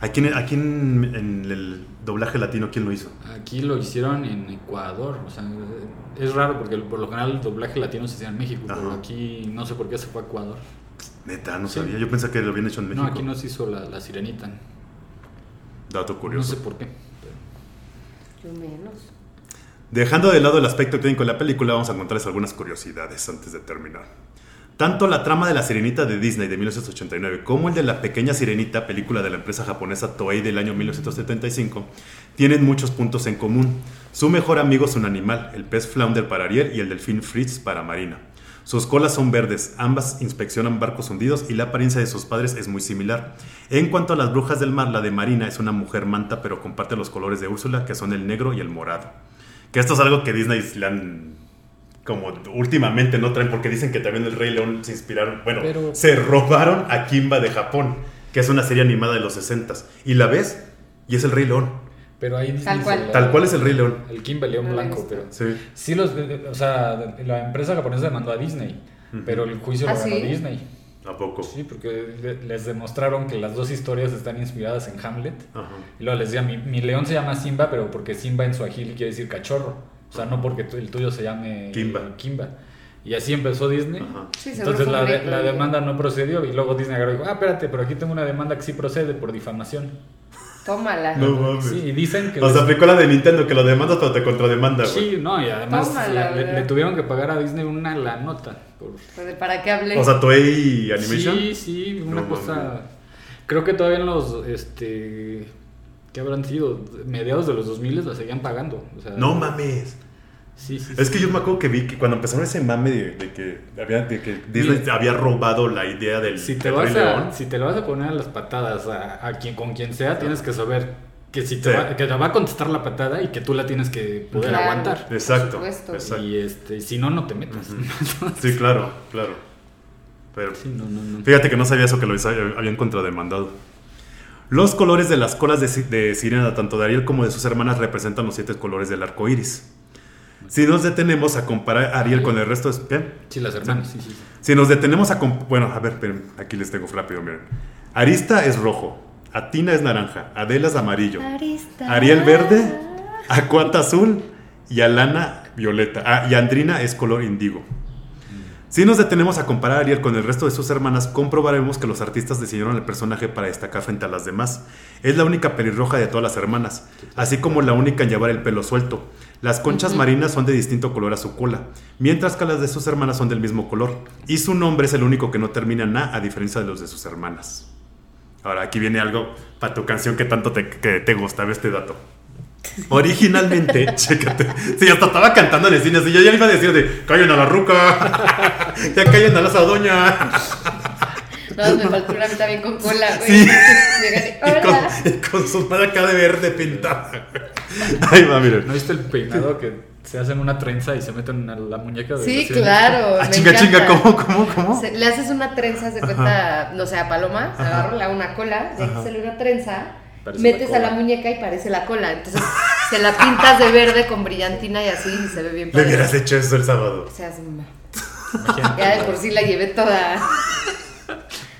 Aquí, en, aquí en, en el doblaje latino, ¿quién lo hizo?
Aquí lo hicieron en Ecuador. O sea, es raro porque por lo general el doblaje latino se hacía en México, pero
Ajá.
aquí no sé por qué se fue a Ecuador.
Neta, no
Sí.
sabía. Yo pensé que lo habían hecho en México.
No, aquí no se hizo la, la sirenita.
Dato
No
curioso.
sé por qué. pero-
Yo menos.
Dejando de lado el aspecto técnico de la película, vamos a contarles algunas curiosidades antes de terminar. Tanto la trama de la Sirenita de Disney de 1989 como el de la Pequeña Sirenita, película de la empresa japonesa Toei del año 1975, tienen muchos puntos en común. Su mejor amigo es un animal, el pez flounder para Ariel y el delfín Fritz para Marina. Sus colas son verdes, ambas inspeccionan barcos hundidos y la apariencia de sus padres es muy similar. En cuanto a las brujas del mar, la de Marina es una mujer manta pero comparte los colores de Úrsula que son el negro y el morado. Que esto es algo que Disney le han como últimamente no traen porque dicen que también el Rey León se inspiraron, bueno,
Pero-
se robaron a Kimba de Japón, que es una serie animada de los 60s y la ves y es el Rey León.
Pero ahí
Tal cual.
la-
Tal cual es el Rey León.
El Kimba León Blanco, pero.
Sí.
Sí, los, o sea, la empresa japonesa demandó a Disney, pero el juicio
¿Ah,
lo ganó
sí?
Disney.
¿A poco?
Sí, porque le- les demostraron que las dos historias están inspiradas en Hamlet.
Ajá.
Y luego les decía, mi, mi león se llama Simba, pero porque Simba en su quiere decir cachorro. O sea, no porque tu- el tuyo se llame
Kimba.
Kimba. Y así empezó Disney.
Ajá.
Sí, seguro
Entonces la, de- la demanda no procedió y luego Disney agarró y dijo, ah, espérate, pero aquí tengo una demanda que sí procede por difamación.
Tómala.
No mames.
Sí, y dicen que...
O sea,
les-
aplicó la de Nintendo que lo demandas pero te contrademanda, güey.
Sí, no, y además
Tómala,
le- tuvieron que pagar a Disney una la nota. Por...
Pues de ¿Para qué hablé?
O sea, Toei Animation.
Sí, sí, una
No
cosa...
mames.
Creo que todavía en los, este... ¿Qué habrán sido? Mediados de los 2000 la seguían pagando. O sea,
No mames.
Sí, sí,
Es
sí.
que yo me acuerdo que vi que cuando empezaron ese mame de, de que, había, de que Disney
Mira.
había robado la idea del,
Si te,
del
vas
Rey
a,
León.
si te lo vas a poner a las patadas a, a quien, con quien sea, tienes que saber que si te,
Sí.
va, que te va a contestar la patada y que tú la tienes que poder
Claro.
aguantar.
Exacto.
Por supuesto.
exacto.
Y este, si no, no te metas. (laughs)
Sí, claro, claro. Pero
Sí, no, no, no.
fíjate que no sabía eso que lo habían contrademandado. Los colores de las colas de, de sirena, tanto de Ariel como de sus hermanas, representan los siete colores del arco iris. Si nos detenemos a comparar a Ariel con el resto de. ¿qué?
Sí, las hermanas, sí, sí. sí.
Si nos detenemos a... Bueno, a ver, esperen, aquí les tengo rápido, miren. Arista es rojo, Atina es naranja, Adela es amarillo,
Arista.
Ariel verde, Acuata azul y Alana violeta. Ah, y Andrina es color índigo. Si nos detenemos a comparar a Ariel con el resto de sus hermanas, comprobaremos que los artistas diseñaron el personaje para destacar frente a las demás. Es la única pelirroja de todas las hermanas, así como la única en llevar el pelo suelto. Las conchas marinas son de distinto color a su cola, mientras que las de sus hermanas son del mismo color. Y su nombre es el único que no termina en A, a diferencia de los de sus hermanas. Ahora, aquí viene algo para tu canción que tanto te, que te gusta, ve este dato. Originalmente, (laughs) chécate. Sí, hasta estaba cantando en el cine. Así, yo ya iba a decir de callen a la ruca. (laughs) Ya callen a la sadoña.
No, me faltó una mitad bien con cola, güey.
Sí. (laughs) Y con,
Hola.
y con su madre acá de verde pintada. Ahí va, miren.
¿No viste el peinado que se hacen una trenza y se meten a la muñeca de
Sí, claro.
Ah,
me
chinga, chinga. ¿cómo, cómo, cómo?
Se- le haces una trenza, se cuenta, no sé, a Paloma, le hago una cola, sale una trenza,
Parece
metes
la
a la muñeca y parece la cola. Entonces se la pintas de verde con brillantina y así y se ve bien
Le
padre.
hubieras hecho eso el sábado.
O sea, es ya de por sí la llevé toda.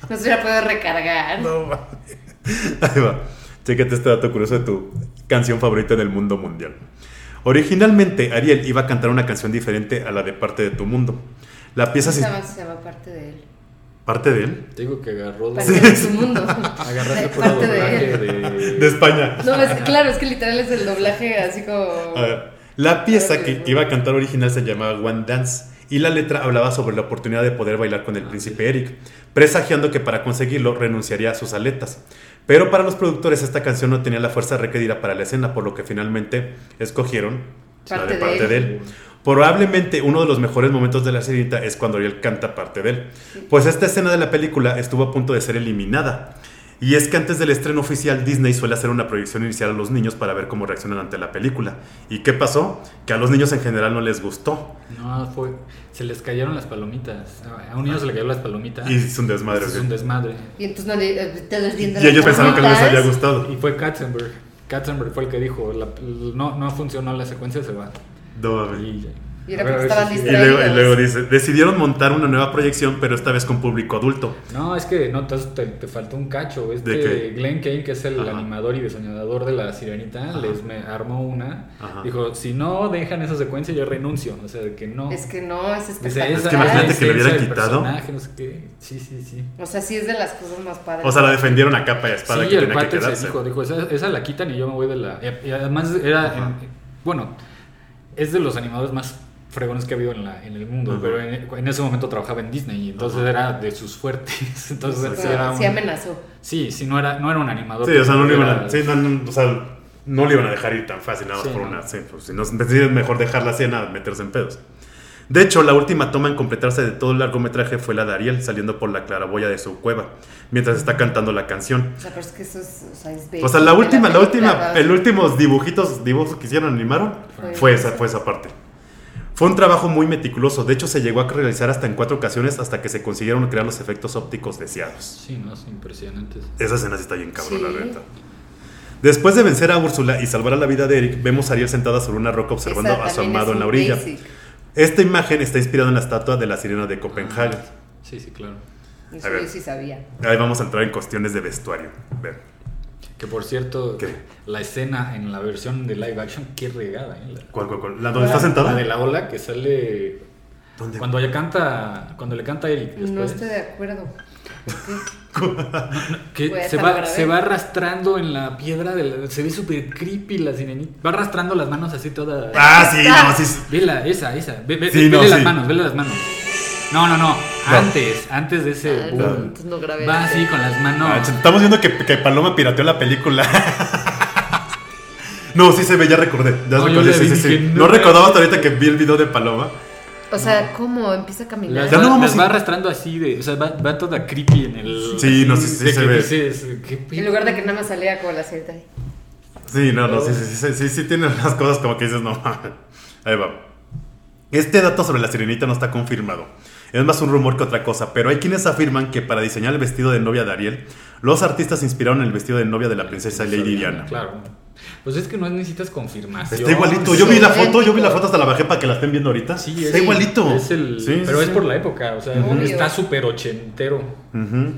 No se hubiera podido recargar.
No mames. Ahí va. Chécate este dato curioso de tu canción favorita en el mundo mundial. Originalmente, Ariel iba a cantar una canción diferente a la de Parte de tu Mundo. La pieza
Se
se...
llama, se llama parte de él.
¿Parte de él?
Te digo que agarró
Parte de su mundo.
Agarraste
parte de
doblaje de...
De España.
No, es, claro, es que literal es el doblaje así como.
A ver, la pieza que iba a cantar original se llamaba One Dance y la letra hablaba sobre la oportunidad de poder bailar con el príncipe Eric, presagiando que para conseguirlo renunciaría a sus aletas. Pero para los productores esta canción no tenía la fuerza requerida para la escena, por lo que finalmente escogieron la
Parte
de
de
parte
él.
de él. Probablemente uno de los mejores momentos de la sirenita es cuando Ariel canta parte de él, pues esta escena de la película estuvo a punto de ser eliminada. Y es que antes del estreno oficial, Disney suele hacer una proyección inicial a los niños para ver cómo reaccionan ante la película. ¿Y qué pasó? Que a los niños en general no les gustó.
No, fue. Se les cayeron las palomitas. A un niño se le cayeron las palomitas.
Y es un desmadre.
Es un desmadre.
Y entonces no le, eh, todos viendo
Y
las
ellos pensaron que no les había
palomitas.
gustado.
Y fue Katzenberg. Katzenberg fue el que dijo: la- no, no funcionó la secuencia, se va.
No.
Y,
Y era porque estaban
sí.
Y luego, y luego dice, decidieron montar una nueva proyección, pero esta vez con público adulto.
No, es que no, entonces te, te faltó un cacho. Este
¿De qué?
Glenn Kane, que es el
Ajá.
animador y diseñador de la sirenita,
Ajá.
les me armó una.
Ajá.
Dijo, si no dejan esa secuencia, yo renuncio. O sea, de que no.
Es que no, es
Dice,
espectacular.
esa
que imagínate
la
que le hubieran quitado.
personaje, no sé qué. Sí, sí, sí.
O sea, sí es de las cosas más padres.
O sea, la defendieron a capa y espada
sí,
que
el
tenía que
cuate se
quedarse.
dijo, dijo esa, esa la quitan y yo me voy de la... Y además era... En- bueno, es de los animadores más fregones que ha habido en, la, en el mundo,
Ajá.
pero en, en ese momento trabajaba en Disney y entonces
Ajá.
era de sus fuertes. (laughs) Entonces sí, era un-
sí amenazó.
Sí, sí, no era, no era un animador.
Sí, o sea, no le iban a, sí, no, no, o sea, no le iban a dejar ir tan fácil nada más
Sí,
por
no.
una. Sí, pues, si no, deciden mejor dejarla así a nada, meterse en pedos. De hecho, la última toma en completarse de todo el largometraje fue la de Ariel saliendo por la claraboya de su cueva mientras está cantando la canción.
O sea, pero es que eso es. O sea, es
O sea, la última, la
película,
última, el últimos dibujitos, dibujos que hicieron animaron
Fue
fue esa, fue esa parte. Fue un trabajo muy meticuloso, de hecho se llegó a realizar hasta en cuatro ocasiones hasta que se consiguieron crear los efectos ópticos deseados.
Sí, no, es impresionante.
Esa escena sí está bien cabrón, la neta. Después de vencer a Úrsula y salvar a la vida de Eric, vemos a Ariel sentada sobre una roca observando
Esa
a su amado en la orilla.
basic.
Esta imagen está inspirada en la estatua de la sirena de Copenhague.
Sí, sí, claro.
Eso
A ver.
yo sí sabía.
Ahí vamos a entrar en cuestiones de vestuario. Ven.
Que por cierto,
¿Qué?
la escena en la versión de live action, qué regada, ¿eh? La-
¿Cuál, cuál, cuál? ¿La donde está sentada?
La de la ola que sale
¿Dónde?
cuando ella canta, cuando le canta a Eric después.
No estoy de acuerdo. (laughs)
Que
Pues,
se va, se va arrastrando en la piedra, de la- se ve súper creepy la sirenita. Va arrastrando las manos así todas.
Ah, sí, no, sí. sí.
Vela, esa, esa. Ve, ve-
Sí, no,
las
sí.
manos, vele las manos. No, no, no. Antes, antes de ese
Ah,
boom.
no, entonces no grabé.
Va así con las manos.
Ah, estamos viendo que, que Paloma pirateó la película. (laughs) no, sí se ve, ya recordé. Ya
No,
recordé, sí, sí, sí. No
no,
recordaba hasta ahorita que vi el video de Paloma.
O sea, ¿cómo? Empieza a caminar.
Las,
Ya no vamos
las
a-
va arrastrando así de. O sea, va, va toda creepy en el.
Sí, no, sí, sí
de
se ve.
dices.
En lugar de que nada más salía como la cierta.
Sí, no, no, sí, sí, sí, sí, sí, sí tiene unas cosas como que dices, no, (laughs) ahí va. Este dato sobre la sirenita no está confirmado. Es más un rumor que otra cosa, pero hay quienes afirman que para diseñar el vestido de novia de Ariel, los artistas inspiraron el vestido de novia de la princesa Lady Diana.
Claro. Pues es que no necesitas confirmación.
Está igualito, yo vi la foto, yo vi la foto hasta la bajé para que la estén viendo ahorita.
Sí,
está
es-
igualito.
Es el,
Sí,
pero
sí,
es por la época, o sea,
Obvio.
está súper ochentero.
Ujú.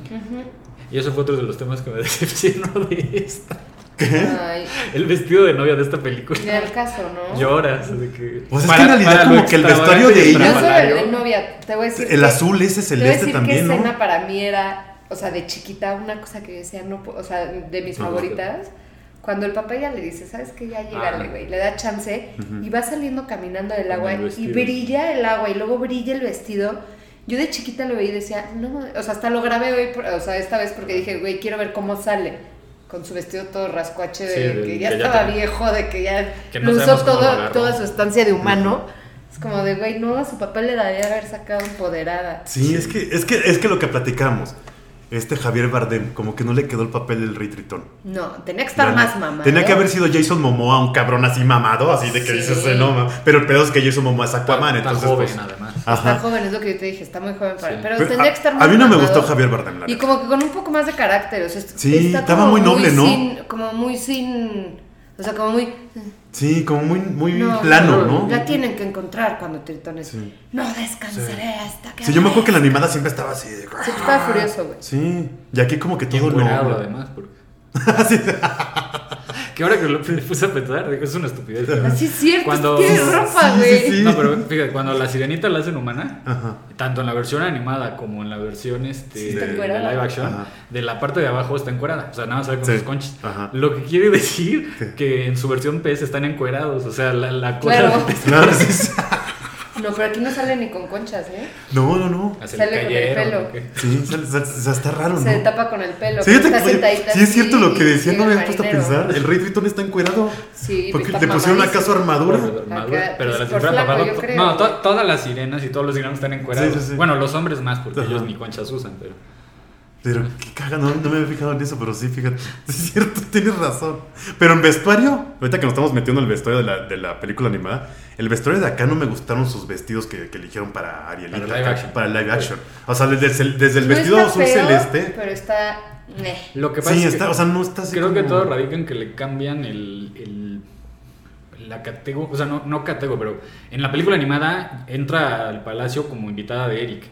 Y eso fue otro de los temas que me (laughs) decepcionó de esta.
Ay,
El vestido de novia de esta película.
ni al caso, ¿no?
Lloras. De que,
Pues es que en realidad como que el vestuario de ella-
Yo soy
estrafalario.
de novia, te voy a decir.
El
que-
azul ese
Te voy a
celeste
decir
también,
que
¿no?
escena para mí era, o sea, de chiquita, una cosa que decía, no, o sea, de mis favoritas. Cuando el papá ya le dice, ¿sabes qué? Ya llégale,
Ah.
güey. Le da chance y va saliendo caminando del agua
el
y
vestido.
brilla el agua y luego brilla el vestido. Yo de chiquita lo veía y decía, no, o sea, hasta lo grabé hoy, o sea, esta vez porque dije, güey, quiero ver cómo sale. Con su vestido todo rascuache de que ya
que ya
estaba
te-
viejo, de que ya
Que no
lo usó todo, toda su estancia de humano. Es como de, güey, no, a su papá le daría haber sacado empoderada.
Sí, es que, es que, es que lo que platicamos. Este Javier Bardem, como que no le quedó el papel del Rey Tritón.
No, tenía que estar más mamá.
Tenía que haber sido Jason Momoa, un cabrón así mamado, así de que
Sí.
dices, "Eh, no, ma". pero el pedo es que Jason Momoa es Aquaman,
Está
entonces
joven,
pues,
además.
Está joven, es lo que yo te dije, está muy joven para
Sí.
Pero,
Pero
tendría
a-
que estar
a
más
mí no me
mamado.
gustó Javier Bardem, la
Y como que con un poco más de carácter, o sea,
Sí,
está
estaba
como
muy noble, ¿no?
sin- como muy sin... O sea, como muy...
Sí, como muy, muy
no,
plano, ¿no?
La tienen que encontrar cuando Tritón es...
Sí.
No descansaré hasta que...
Sí, yo me acuerdo que la
amanezca".
animada siempre estaba así de...
Sí, estaba furioso, güey.
Sí, y aquí como que todo no.
además. Porque... (laughs)
Sí.
Que ahora que lo puse a pensar, digo, es una estupidez.
Así es cierto,
Cuando-
tiene
Sí,
ropa, güey.
sí, sí.
No, pero fíjate, cuando la sirenita la hacen humana,
Ajá.
tanto en la versión animada como en la versión este,
Sí,
de, de live action,
Ajá.
de la parte de abajo está encuerada. O sea, nada más sale con
Sí.
sus conchas.
Ajá.
Lo que quiere (laughs) decir que en su versión PS están encuerados. O sea, la, la cosa.
Claro.
Claro, (laughs) sí, sí.
No, pero aquí no sale ni con conchas, ¿eh?
No, no, no.
Se
Sale
le
con el pelo.
Sí, se- se- se- está raro,
Se
¿no?
tapa con el pelo.
Sí,
está
que-
sentadita
sí es cierto lo que decía, no me había puesto a pensar. El Rey Tritón está encuerado.
Sí,
Porque le pusieron acaso armadura.
Acá,
pero de
pues,
la
por
cintura. No, to- todas las sirenas y todos los siranos están encuerados. Bueno, los hombres más, porque ellos ni conchas usan, pero.
Pero qué caga, no, no me había fijado en eso, pero sí, fíjate. (laughs) Es cierto, tienes razón. Pero en vestuario, ahorita que nos estamos metiendo en el vestuario de la, de la película animada, el vestuario de acá no me gustaron sus vestidos que, que eligieron para Arielita.
Para live action.
Para live action. O sea, desde, el- desde el
No
vestido azul
feo,
celeste.
Pero está. meh.
Lo que pasa
Sí,
es
está,
que
o sea, no está así
creo que todo radica en que le cambian el, el- la categoría, o sea, no, no categoría, pero en la película animada entra al palacio como invitada de Eric.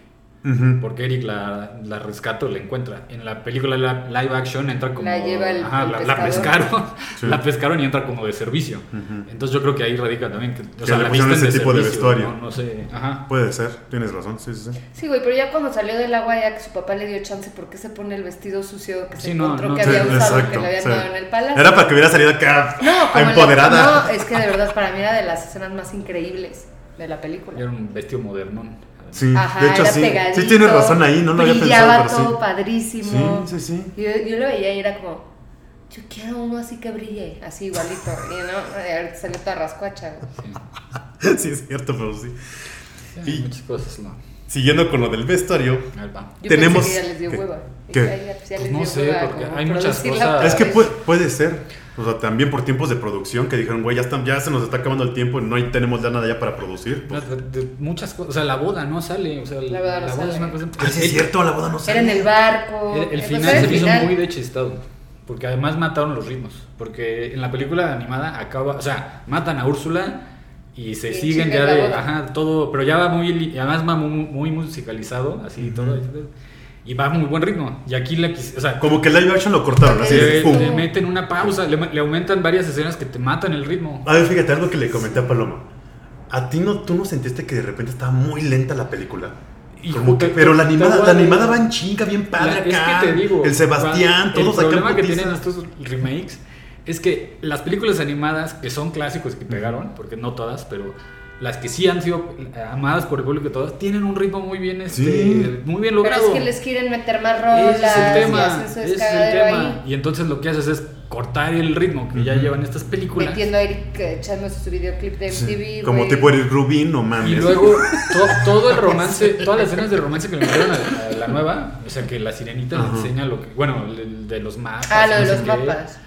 Ujú.
Porque Eric la, la rescata o la encuentra. En la película la- live action entra como.
La lleva el-
Ajá,
el
la, la pescaron. (laughs)
Sí.
La pescaron y entra como de servicio.
Ujú.
Entonces yo creo que ahí radica también. Que, o
Que
sea,
le
la
pusieron ese tipo de
servicio,
vestuario.
No, No sé. Ajá.
Puede ser, tienes razón, sí, sí, sí.
Sí, güey, pero ya cuando salió del agua, ya que su papá le dio chance, ¿por qué se pone el vestido sucio que se
Sí, no,
encontró
no,
que
sí,
había usado, que
exacto,
le habían
sí.
dado en el palacio?
Era para que hubiera salido acá empoderada.
no, es que de verdad para mí era de las escenas más increíbles de la película.
Era un vestido moderno.
Sí,
Ajá,
de hecho
era
sí.
pegadito,
Sí tienes razón ahí, no lo había pensado, pero
todo
sí.
padrísimo.
Sí, sí, sí.
Yo, yo lo veía y era como, yo quiero uno así que brille, así igualito. (laughs) Y no, salió toda rascuacha. güey. (laughs)
Sí, es cierto, pero sí.
Sí,
Y-
muchas cosas, no.
Siguiendo con lo del vestuario,
Ahí va.
Yo
Tenemos-
pensé que ya les dio
¿Qué?
hueva. "Ay, ya, pues ya
Pues
les
no
dio
sé,
hueva
porque hay muchas cosas.
es que
vez".
puede, puede ser. O sea, también por tiempos de producción que dijeron, güey, ya, están- ya se nos está acabando el tiempo y no tenemos ya nada ya para producir.
No,
Pues,
de- de muchas cosas. O sea, la boda no sale. O sea,
La boda no
es
sale.
una cosa.
Ay, sí es
el-
cierto, la boda no
Era en el barco.
El, el final se me hizo muy de chistado. Porque además mataron los ritmos. Porque en la película animada acaba. O sea, matan a Úrsula y se
Y
siguen ya de. Ajá, todo. Pero ya va muy. Además va muy, muy musicalizado. Así todo. Y va a muy buen ritmo. Y aquí la quis- O sea,
como que el live action lo cortaron, así,
le,
pum.
le meten una pausa. Le, le aumentan varias escenas que te matan el ritmo.
A ver, fíjate, algo que le comenté a Paloma. ¿A ti no, tú no sentiste que de repente estaba muy lenta la película? Como que-
te-
pero la animada, la animada va en chinga, bien padre
La-
acá.
Es que te digo,
el Sebastián,
Juan,
todos
El problema que tienen estos remakes es que las películas animadas que son clásicos que pegaron, porque no todas, pero las que sí han sido amadas por el público y todas, tienen un ritmo muy bien, este,
Sí.
muy
Pero
bien logrado.
es que les quieren meter más rolas.
Ese es el
Y
tema.
hacen su
ese es el
descagadero
tema.
ahí.
Y entonces lo que haces es cortar el ritmo que ya llevan estas películas.
Metiendo a Eric eh, echándose su videoclip de
Sí,
MTV.
Como tipo Eric Rubin, no mames.
Y luego to- todo el romance, todas las escenas de romance que le metieron a, a la nueva, o sea que la sirenita le enseña lo que, bueno, de los mapas.
Ah, lo de los mapas.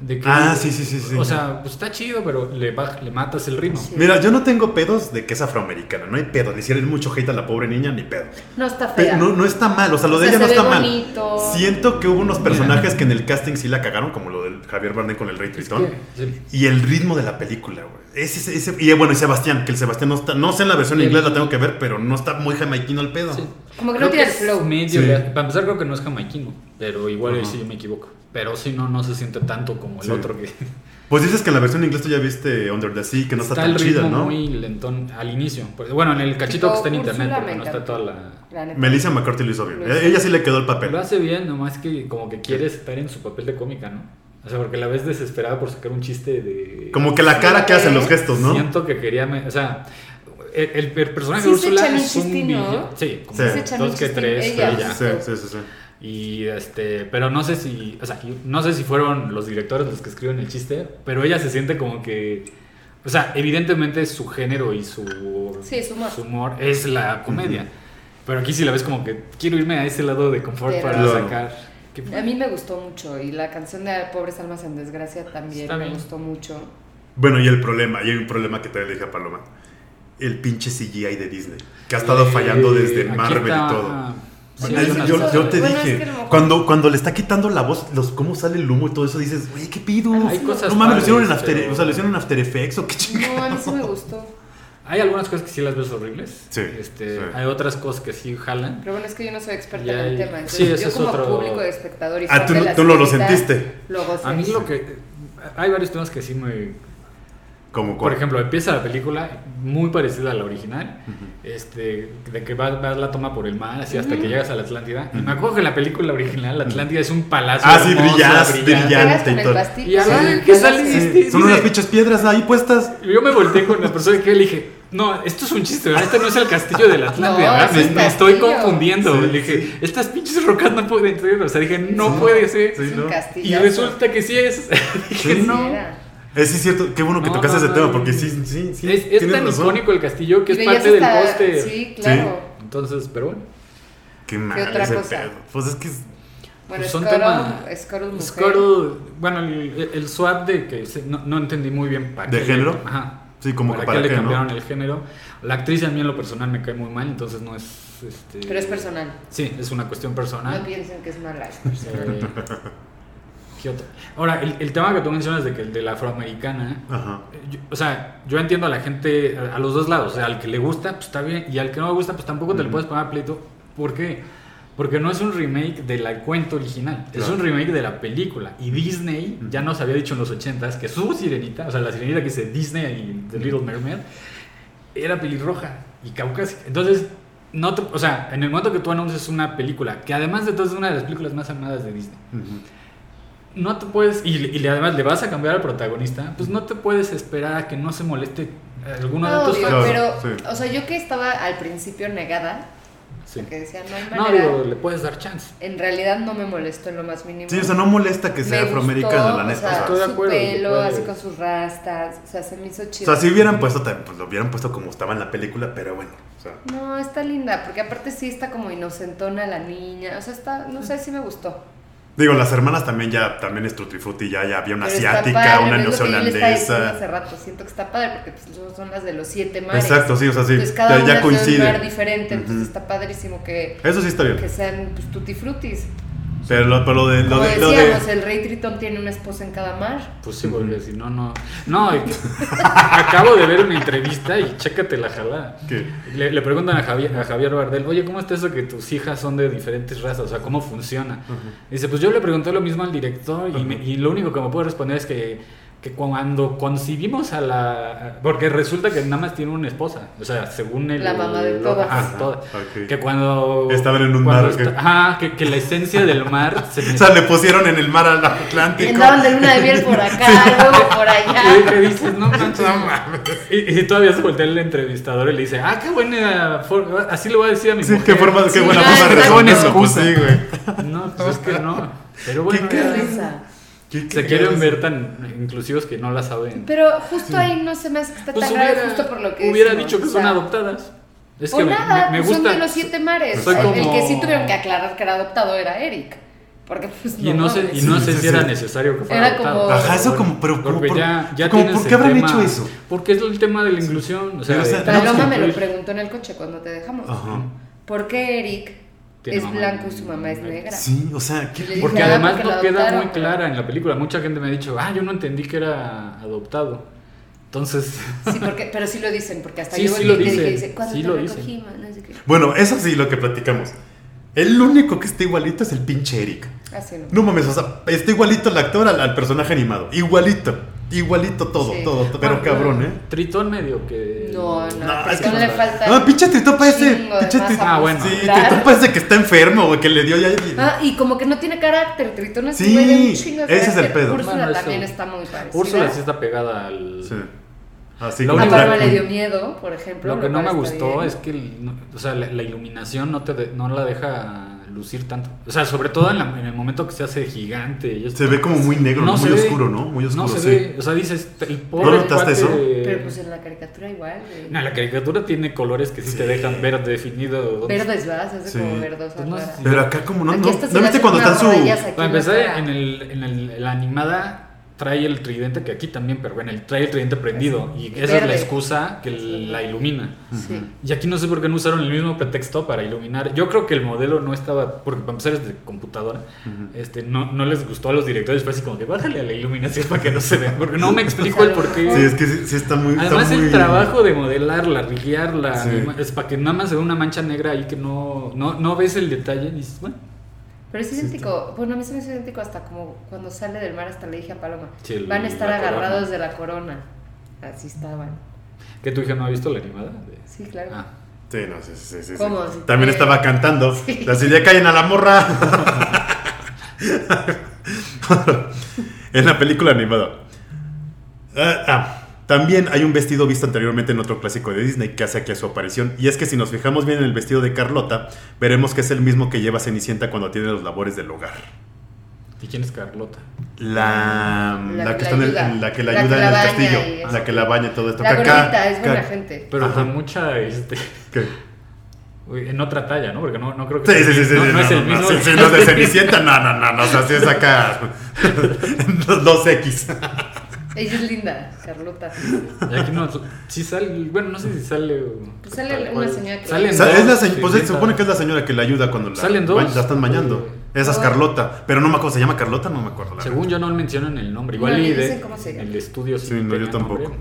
De que-
Ah, sí, sí, sí, sí.
O sea, pues está chido, pero le, le matas el ritmo.
Sí.
Mira, yo no tengo pedos de que es afroamericana, no hay pedo. Le hicieron mucho hate a la pobre niña, ni pedo.
No está
Pe-
fea.
no, no está mal, o sea, lo
O
de
sea,
ella no
se
está mal.
bonito.
Siento que hubo unos personajes que en el casting sí la cagaron, como lo del Javier Bardem con el Rey
Es
Tritón.
que- sí.
Y el ritmo de la película, güey. Ese, ese, ese- y bueno, y Sebastián, que el Sebastián no está, no sé en la versión
El-
inglés la tengo que ver, pero no está muy jamaiquino el pedo.
Sí.
Como que no
Creo
tiene el
es
flow.
medio
Sí.
para empezar, creo que no es jamaiquino, pero igual ahí sí yo me equivoco. Pero sí, no, no se siente tanto como el
Sí.
otro que. (laughs)
Pues dices que en la versión en inglés tú ya viste Under the Sea, que no está,
está
tan
el ritmo
chida, ¿no?
muy lentón al inicio. Pues, Bueno, en el cachito que está en internet, porque no está toda la.
Melissa McCarthy lo hizo bien.
Lo.
Ella sí le quedó el papel.
Lo hace bien, nomás que como que quiere estar en su papel de cómica, ¿no? O sea, porque la ves desesperada por sacar un chiste de.
Como que la cara que hacen los gestos, ¿no?
Siento que quería. me- O sea, el, el- el personaje
Sí
de Úrsula es un
chistín, ¿no?
villano. Sí, como
Sí.
Se echan un
dos que tres, ya.
Sí, sí, sí, sí.
Y este, pero no sé si, o sea, no sé si fueron los directores los que escriben el chiste, pero ella se siente como que, o sea, evidentemente su género y su,
Sí, su humor.
humor es la comedia. Pero aquí sí la ves como que quiero irme a ese lado de confort
Pero-
para
Claro.
sacar. ¿Qué-
A mí me gustó mucho y la canción de Pobres Almas en Desgracia también me gustó mucho.
Bueno, y el problema, y hay un problema que te le dije a Paloma. El pinche CGI de Disney, que ha estado
Eh,
fallando desde Marvel
está-
y todo.
Sí,
es- yo,
cosas.
yo te
Bueno, es
dije,
que a lo mejor-
cuando, cuando le está quitando la voz, los, cómo sale el humo y todo eso, dices, güey, ¿qué pido?
Hay cosas
no mames, lo hicieron en After,
pero-
o sea, lo hicieron en After Effects o qué
No,
chingados.
a mí sí me gustó.
Hay algunas cosas que sí las ves horribles.
Sí,
Este,
sí.
Hay otras cosas que sí jalan.
Pero bueno, es que yo no soy experta en el tema. Entonces,
sí, ese
yo
es
como
otro-
público de espectador y
Ah, tú, no- tú no lo
sirenita,
sentiste.
Lo.
A mí lo que... Hay varios temas que sí me...
Como
Por ejemplo, empieza la película muy parecida a la original, este, de que vas, vas la toma por el mar, así hasta que llegas a la Atlántida. Me acuerdo que la película original, la Atlántida es un palacio.
Ah, sí,
brillante.
brillante.
Este-
Son unas pinches piedras ahí puestas.
Yo me volteé con la persona que le dije, no, esto es un chiste, ¿verdad? Este no es el castillo de la Atlántida, Me, estoy confundiendo.
Sí,
le dije, estas pinches rocas no pueden ser. O sea, dije, no puede ser.
Sí,
Es un
¿no?
castillo.
Y resulta que sí es. (laughs) dije,
Sí.
no.
Eh, sí, es cierto, qué bueno que
No,
tocaste
no,
ese tema,
no.
porque sí, sí, sí.
Es, es
tienes
tan
razón.
icónico el castillo que
Y
es parte del
hasta-
póster.
Sí, claro.
Entonces, pero bueno.
Qué mal
otra
ese
cosa?
pedo. Pues es que es-
Bueno,
Pues son
Scuttle-
tema-.
Scuttle,
bueno, el, el swap de que se- no, no entendí muy bien para
¿De
qué
género?
Le, ajá.
Sí, como
para
que para
qué
qué,
le
¿no?
cambiaron el género. La actriz a mí en lo personal me cae muy mal, entonces no es. Este,
Pero es personal.
Sí, es una cuestión personal.
No piensen que es mala, es (laughs) personal.
Eh, ¿qué otro? Ahora, el, el tema que tú mencionas de que el de la afroamericana,
Ajá.
yo- o sea, yo entiendo a la gente, a, a los dos lados, o sea, al que le gusta, pues está bien, y al que no le gusta, pues tampoco te le
Ujú.
puedes poner a pleito. ¿Por qué? Porque no es un remake del cuento original, es
Claro.
un remake de la película. Y Disney ya nos había dicho en los 80s que su sirenita, o sea, la sirenita que dice Disney y The Little Mermaid, era pelirroja y caucásica. Entonces, no te- o sea, en el momento que tú anuncias una película, que además de todo es una de las películas más amadas de Disney,
Ujú.
No te puedes, y, y le- además le vas a cambiar al protagonista, pues no te puedes esperar a que no se moleste alguno de tus fans.
Pero,
sí.
o sea, yo que estaba al principio negada,
Sí.
que decía, no hay
No,
manera,
digo, le puedes dar chance.
en realidad no me molestó en lo más mínimo.
Sí, o sea, no molesta que sea
Me
afroamericana,
gustó,
la
O
neta. o sea.
Estoy de
su
acuerdo,
pelo,
puede-
así con sus rastas, o sea, se me hizo
O
chido.
sea, si hubieran puesto, pues lo hubieran puesto como estaba en la película, pero bueno. O sea,
No, está linda, porque aparte sí está como inocentona la niña, o sea, está, no sé, sí me gustó.
Digo, las hermanas también ya, también es Tutti ya, ya había una
Pero
asiática,
padre,
una
diciendo hace
neozelandesa.
rato, siento que está padre porque pues, son las de los siete mares.
Exacto, sí, o sea, sí,
Entonces cada
ya,
una
ya
es de un mar
coincide.
diferente, entonces
Ujú.
está padrísimo que,
Eso sí está bien.
que sean pues, tutti frutis.
Pero lo, pero lo de, lo
Como
de, lo de-
decíamos, el rey Tritón tiene una esposa en cada mar.
Pues sí, porque si no, no. (laughs) No, y- (laughs) acabo de ver una entrevista y chécate la jalada.
¿Qué?
Le, le preguntan a Javier, a Javier Bardel, oye, ¿cómo está eso que tus hijas son de diferentes razas? O sea, ¿cómo funciona? Dice, pues yo le pregunté lo mismo al director y, me- y lo único que me puede responder es que, que cuando concibimos a la... Porque resulta que nada más tiene una esposa. O sea, según el...
La mamá de todas.
ajá,
Ajá,
todas. Que cuando...
Estaban en un mar,
está- Ajá, que, que la esencia del mar se (laughs)
O sea, le pusieron en el mar al Atlántico.
Andaban de luna de miel por (laughs) acá, luego por
Y
allá.
que dices, no (laughs) manches.
No mames.
Y, y todavía se voltea el entrevistador y le dice, ah, qué buena forma. Así le voy a decir a mi
Sí,
mujer.
qué forma, qué
Sí,
buena
no,
forma de responderlo, pues
Excusa.
sí, güey.
No, pues es que no. Pero bueno,
¿Qué. ¿Qué- qué
se quieren ver tan inclusivos que no la saben.
Pero justo ahí no se me hace que está
Pues
tan grave,
hubiera,
justo por lo que
hubiera
decimos,
dicho que
o
son
sea,
adoptadas. Es
o
que
nada,
me, me gusta.
son de los siete mares.
Soy
el, el
como-
que sí tuvieron que aclarar que era adoptado era Eric. Porque pues
Y no, sé,
mames.
y no
Sí,
sé
sí,
si
sí.
era necesario que fuera
Era como-
adoptado.
Ajá, eso como- pero como
porque
por-
ya, ya
como, ¿por qué habrán
tema-
hecho eso?
Porque es el tema de la inclusión. O sea,
Pero, o sea,
de- que
me lo preguntó en el coche cuando te dejamos.
Ajá.
¿Por qué Eric es
mamá
blanco y su mamá es
negra.
negra?
Sí, o sea, ¿qué-
Porque
ah,
además
porque
no
la
queda muy clara en la película. Mucha gente me ha dicho, ah, yo no entendí que era adoptado. Entonces,
Sí, porque, pero sí lo dicen, porque hasta
Sí,
yo
sí lo
dije, dice, ¿cuándo
sí
te
lo
recogimos? No sé qué.
Bueno, eso sí, lo que platicamos. El único que está igualito es el pinche Eric.
Así no.
No mames, o sea, está igualito el actor al, al personaje animado. Igualito. Igualito todo,
Sí.
todo, todo. Pero cabrón, ¿eh?
Tritón medio que...
No, no,
No, es que no-
le falta.
No, pinche Tritón parece. Pinche Tritón.
Ah, bueno.
Sí. Tritón parece que está enfermo, güey, que le dio ya.
Ah, y como que no tiene carácter, Tritón es
Sí,
güey de un chingo de
ese es el pedo.
Úrsula
Bueno, eso-
también está muy parecida.
Úrsula sí está pegada al...
Sí. Así
Lo
Drag
le dio miedo, por ejemplo.
Lo que no me gustó
bien.
es que el- o sea, la, la iluminación no, te de- no la deja lucir tanto. O sea, sobre todo en, la- en el momento que se hace gigante.
Se ve como muy negro, ¿no? muy
ve.
oscuro, ¿no? Muy oscuro,
No se
sí.
ve. O sea, dices, el pobre.
¿No notaste eso?
de-
Pero pues en la caricatura igual. güey.
No, la caricatura tiene colores que sí,
Sí.
te dejan ver definido.
Verdes, ¿verdad? Se hace
Sí.
como verdosa.
Pues no sé
rara.
si-
Pero acá como no,
Aquí
no. ¿No viste cuando está su.
Para empezar, en, el, en, el- en la animada trae el tridente, que aquí también, pero bueno, el- trae el tridente prendido. Y esa es la excusa que la ilumina.
Sí.
Y aquí no sé por qué no usaron el mismo pretexto para iluminar. Yo creo que el modelo no estaba, porque para empezar es de computadora, este, no, no les gustó a los directores. Fue así como que bájale a la iluminación para que no se vea. Porque no me explico el por qué.
Sí, es que sí, sí está muy. está
Además,
muy-
el trabajo de modelarla, riguearla, es para que nada más se vea una mancha negra ahí que no, no, no ves el detalle. Y dices, bueno,
Pero es idéntico, bueno, a mí se me hace idéntico hasta como cuando sale del mar, hasta le dije a Paloma,
Sí,
van a estar agarrados
corona.
de la corona. Así estaban.
¿que tu hija no ha visto la animada?
Sí, claro.
Ah.
Sí, no, sí, sí, sí. sí.
¿Cómo? Si
También
te-
estaba cantando.
Sí. (laughs)
Así ya caen a la morra. (laughs) en la película animada. Ah, ah, también hay un vestido visto anteriormente en otro clásico de Disney que hace aquí a su aparición. Y es que si nos fijamos bien en el vestido de Carlota, veremos que es el mismo que lleva Cenicienta cuando tiene los labores del hogar.
¿Y quién es Carlota?
La, la,
La
que
que
está en el,
la
en la que la
ayuda.
ayuda
La
en
que
el
la
castillo.
y.
La que la baña y todo esto.
La gordita es buena gente.
Pero
Ajá.
con mucha, este,
¿Qué?
En otra talla, ¿no? Porque no, no creo que
Sí, sí, sí, sí.
no,
sí,
no es el mismo.
sí, sí, no, de (laughs) Cenicienta, no, no, no, no, o sea, sí es acá. (laughs) (laughs) 2X.
Ella es linda, Carlota.
Y aquí no, sí sale, bueno, no sé si sale. o-
Pues sale una
cual.
señora que-
Salen
sea, es la
dos,
se- pues se supone que es la señora que le ayuda cuando la,
Salen dos.
la están bañando. Esa es. Carlota. Pero no me acuerdo, ¿se llama Carlota? No me acuerdo. la
Según yo no mencionan el nombre. Igual
No,
y de,
dicen cómo se llama.
el estudio sí,
Sí, no, yo tampoco.
nombre.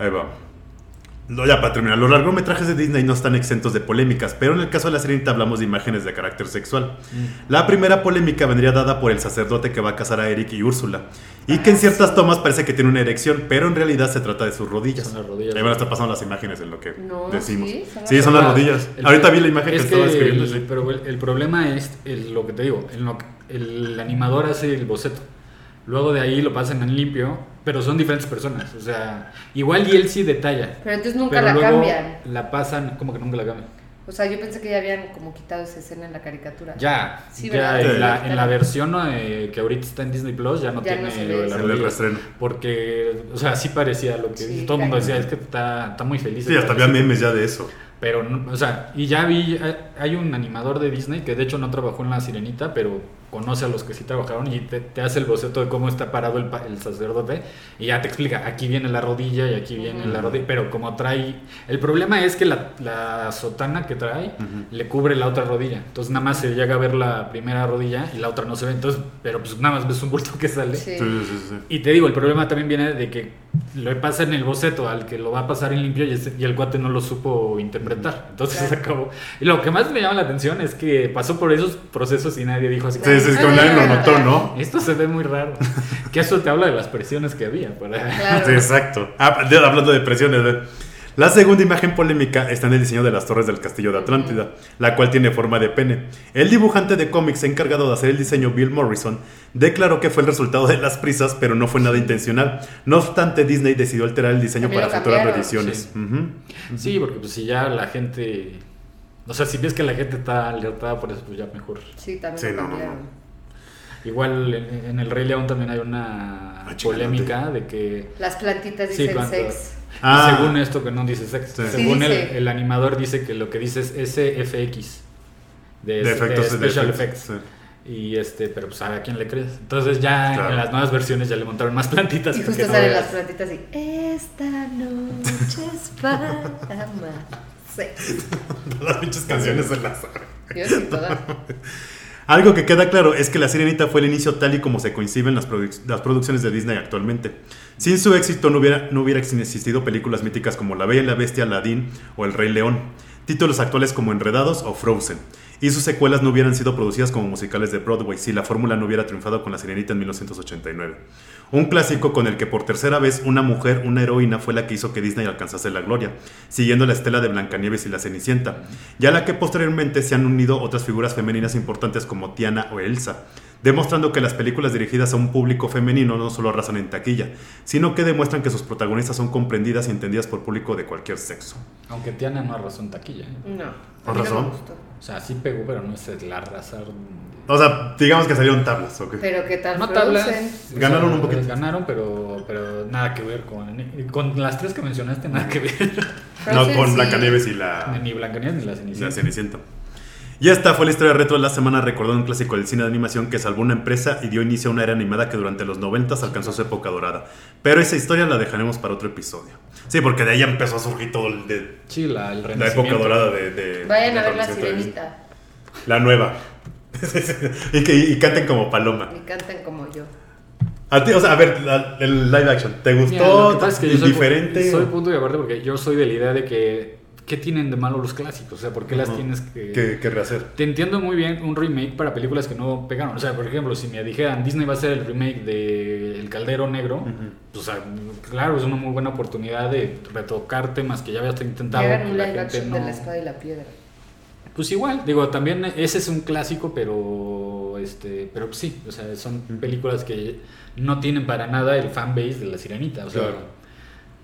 Ahí va. No, ya para terminar, los largometrajes de Disney no están exentos de polémicas, pero en el caso de la sirenita hablamos de imágenes de carácter sexual.
Mm.
La primera polémica vendría dada por el sacerdote que va a casar a Eric y Úrsula, y que en
Ah,
ciertas
sí.
tomas parece que tiene una erección, pero en realidad se trata de sus rodillas.
Son las rodillas.
Ahí van a estar pasando las imágenes en lo que
No,
decimos.
sí, son las
Sí, son las rodillas.
el-
Ahorita vi la imagen que
es
estaba escribiendo.
el-
sí.
Pero el, el problema es el- lo que te digo, en lo que- el animador hace el boceto. Luego de ahí lo pasan en limpio, pero son diferentes personas. O sea, igual y él sí detalla.
Pero entonces nunca
pero
la
luego
cambian.
La pasan, como que nunca la cambian.
O sea, yo pensé que ya habían como quitado esa escena en la caricatura.
Ya,
Sí,
ya
¿verdad?
en, la,
Sí.
en la versión eh, que ahorita está en Disney Plus ya no
Ya
tiene
no ve
la.
El
rodilla.
reestreno.
Porque, o sea, sí parecía lo que
Sí,
todo el mundo decía, es que está, está muy feliz.
Sí, hasta había memes ya de eso.
Pero, o sea, y ya vi, hay un animador de Disney que de hecho no trabajó en La Sirenita, pero conoce a los que sí trabajaron y te, te hace el boceto de cómo está parado el, pa- el sacerdote y ya te explica, aquí viene la rodilla y aquí viene la rodilla, pero como trae... El problema es que la, la sotana que trae le cubre la otra rodilla, entonces nada más se llega a ver la primera rodilla y la otra no se ve, entonces, pero pues nada más ves un bulto que sale.
Sí.
Sí, sí, sí, sí.
Y te digo, el problema también viene de que lo pasa en el boceto al que lo va a pasar en limpio y, ese- y el cuate no lo supo interpretar. Entonces
Claro.
se acabó. Y lo que más me llama la atención es que pasó por esos procesos y nadie dijo así.
Sí, sí, es que nadie lo notó, ¿no?
Esto se ve muy raro. que eso te habla de las presiones que había. Para...
Claro.
Sí, exacto. Ah, de- hablando de presiones. ¿eh? La segunda imagen polémica está en el diseño de las torres del castillo de Atlántida, la cual tiene forma de pene. El dibujante de cómics encargado de hacer el diseño, Bill Morrison, declaró que fue el resultado de las prisas, pero no fue nada intencional. No obstante, Disney decidió alterar el diseño
También
para futuras reediciones.
Sí. Sí, porque pues si ya la gente... O sea, si ves que la gente está alertada por eso, pues ya mejor.
Sí, también
Sí, no, no, no.
Igual en, en el Rey León también hay una
Ah,
polémica de que...
Las plantitas
Sí,
dicen
cuánto-
sex.
Ah.
Según esto que no dice sex.
Sí.
Según
Sí,
el, el animador dice que lo que dice es SFX. De,
De efectos, de
Special Effects.
sí.
Y este, pero pues a quién le crees. Entonces ya
Claro.
en las nuevas versiones ya le montaron más plantitas.
Y justo
que no
salen las plantitas y esta noche es para amar. (laughs) Sex. (laughs)
Las pinches canciones se las saben.
Yo sí, todas. (laughs)
Algo que queda claro es que La Sirenita fue el inicio tal y como se coinciden las, produc- las producciones de Disney actualmente. Sin su éxito no hubiera, no hubiera existido películas míticas como La Bella y la Bestia, Aladdin o El Rey León, títulos actuales como Enredados o Frozen, y sus secuelas no hubieran sido producidas como musicales de Broadway si la fórmula no hubiera triunfado con La Sirenita en 1989. Un clásico con el que por tercera vez una mujer, una heroína, fue la que hizo que Disney alcanzase la gloria, siguiendo la estela de Blancanieves y la Cenicienta, y a la que posteriormente se han unido otras figuras femeninas importantes como Tiana o Elsa, demostrando que las películas dirigidas a un público femenino no solo arrasan en taquilla, sino que demuestran que sus protagonistas son comprendidas y entendidas por público de cualquier sexo.
Aunque Tiana no arrasó en taquilla. ¿eh?
No. Me
razón.
O sea, sí pegó, pero no es el arrasar.
O sea, digamos que salieron tablas, ¿ok?
Pero qué tal
No tablas.
Ganaron
O sea,
un poquito.
Ganaron, pero, pero nada que ver con. Con las tres que mencionaste, nada que ver.
No con
sí.
Blancanieves y la,
ni Blancanieves ni la Cenicienta.
la Cenicienta. Y esta fue la historia retro de la semana recordando un clásico del cine de animación que salvó una empresa y dio inicio a una era animada que durante los 90 alcanzó su época dorada. Pero esa historia la dejaremos para otro episodio. Sí, porque de ahí empezó a surgir todo el de
Sí, la, el
la
renacimiento.
época dorada de... de-
Vayan
de
a ver la
de
sirenita
La nueva. (laughs) y que y canten como paloma.
y canten como yo.
A ti, o sea, a ver, la- el live action, ¿te
Mira,
gustó?
lo que pasa es que yo soy,
¿Indiferente?
soy punto y aparte porque yo soy de la idea de que ¿qué tienen de malo los clásicos? O sea, ¿por qué las tienes que...?
¿Qué, qué rehacer?
Te entiendo muy bien un remake para películas que no pegaron. O sea, por ejemplo, si me dijeran Disney va a hacer el remake de El Caldero Negro, pues, o sea, claro, es una muy buena oportunidad de retocar temas que ya habías intentado.
Un
la gente
action de
no-
la espada y la piedra.
Pues igual, digo, también ese es un clásico, pero este, pero sí, o sea, son películas que no tienen para nada el fanbase de la Sirenita, o sea,
Claro.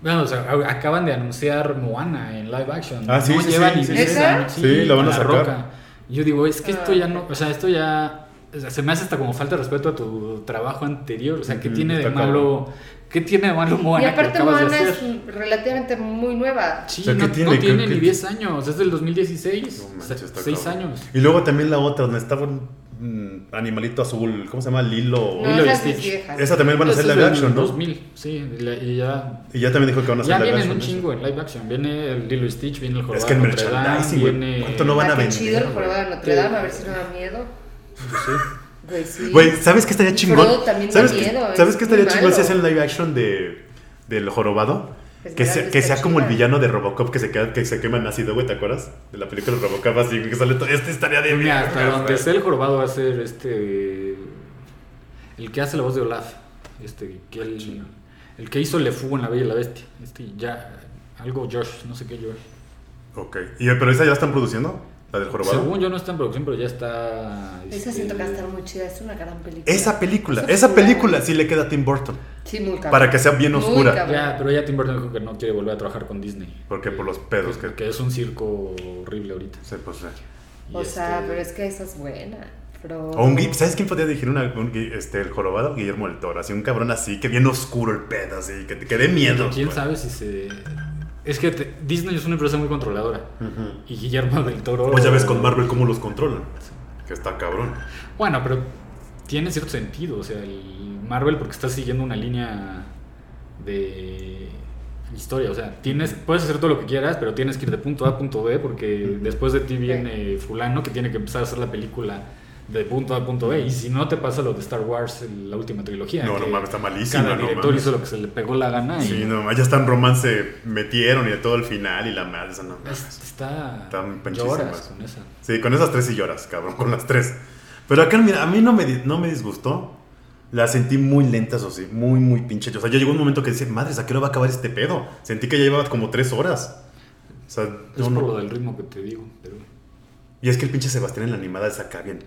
Bueno, o sea, acaban de anunciar Moana en live action,
Ah, sí,
no
sí,
lleva
sí,
ni
sí,
sí.
10
¿Esa?
años,
Sí, la van a
con
sacar.
Roca. Yo digo, es que esto
Ah,
ya no,
ok.
o sea, esto ya o sea, se me hace hasta como falta de respeto a tu trabajo anterior, o sea, que
Ujú,
tiene de malo ¿Qué tiene de malo Moana?
Y aparte Moana es relativamente muy nueva.
Sí,
O sea, ¿qué
no,
tiene?
no tiene
¿Qué-
ni
qué-
10 años, es del 2016.
No
o
manches,
sea,
está
6
cabrón.
años.
Y luego también la otra, donde estaba un mm, animalito azul, ¿cómo se llama? Lilo.
No,
Lilo y
es
Stitch.
Esa también van a
es
live action, ¿no?
2000, sí, y ya,
Y ya también dijo que van a hacer
ya
live
vienen
action.
un
¿no?
chingo en live action. Viene el Lilo y Stitch, viene el
Es
Jorobado
que el
de Notre Dame,
merchandising, güey,
viene...
¿cuánto no van a
Ah,
vender,
chido el jorobado de Notre Dame, a ver si no da miedo.
Sí.
Güey, sí.
Güey, ¿sabes qué estaría chingón?
Frodo también da
¿Sabes, qué-
miedo,
¿sabes
es
qué estaría chingón si hacen live action de del jorobado?
Pues
que
mira,
sea, que sea como el villano de Robocop que se queda, que se quema en ácido, güey, ¿te acuerdas? De la película Robocop así, que sale todo. Este estaría de
Mira, hasta
verga,
donde (laughs) esté el jorobado va a ser este... El que hace la voz de Olaf. Este, que el, el que hizo Le Fou en La Bella y la Bestia. Este, ya... Algo Josh, no sé qué Josh.
Ok. ¿Y, ¿Pero esa ya la están produciendo? ¿La del jorobado?
Según yo no está en producción, pero ya está...
Esa
este,
siento que va a estar muy chida, es una gran película.
Esa película,
Esa
esa
película.
sí le queda a Tim Burton.
Sí, muy cabrón.
Para que sea bien
Muy
oscura.
cabrón.
Ya, pero ya Tim Burton dijo que no quiere volver a trabajar con Disney.
Porque por los pedos que...
Que es un circo horrible ahorita.
Sí, pues, sí.
O sea,
este-
pero es que esa es buena.
O un, ¿Sabes quién podría dirigir una, un este, el jorobado? Guillermo del Toro. Así un cabrón así, que bien oscuro el pedo, así, que te que dé miedo.
¿Quién
güey.
sabe si se... Es que te- Disney es una empresa muy controladora. Y Guillermo del Toro...
Pues ya ves con Marvel cómo los controlan. Que está cabrón.
Bueno, pero tiene cierto sentido. O sea, el Marvel porque está siguiendo una línea de historia. O sea, tienes, puedes hacer todo lo que quieras, pero tienes que ir de punto A a punto B porque después de ti viene fulano que tiene que empezar a hacer la película de punto A a punto B. Y si no te pasa lo de Star Wars, la última trilogía.
No, no mames, está malísima,
Cada
no
director
mames.
hizo lo que se le pegó la gana. y
Sí, no, ya está en romance metieron y de todo el final y la madre, esa no.
es- está...
Están
lloras con esa.
Sí, con esas tres y lloras, cabrón, con las tres. Pero acá, mira, a mí no me, no me disgustó. Las sentí muy lentas, o sí, muy, muy pinche. O sea, ya llegó un momento que decía, madre, ¿a qué hora va a acabar este pedo? Sentí que ya llevaba como tres horas. O sea,
Es
no,
por
no.
lo del ritmo que te digo. Pero...
Y es que el pinche Sebastián en la animada es acá bien.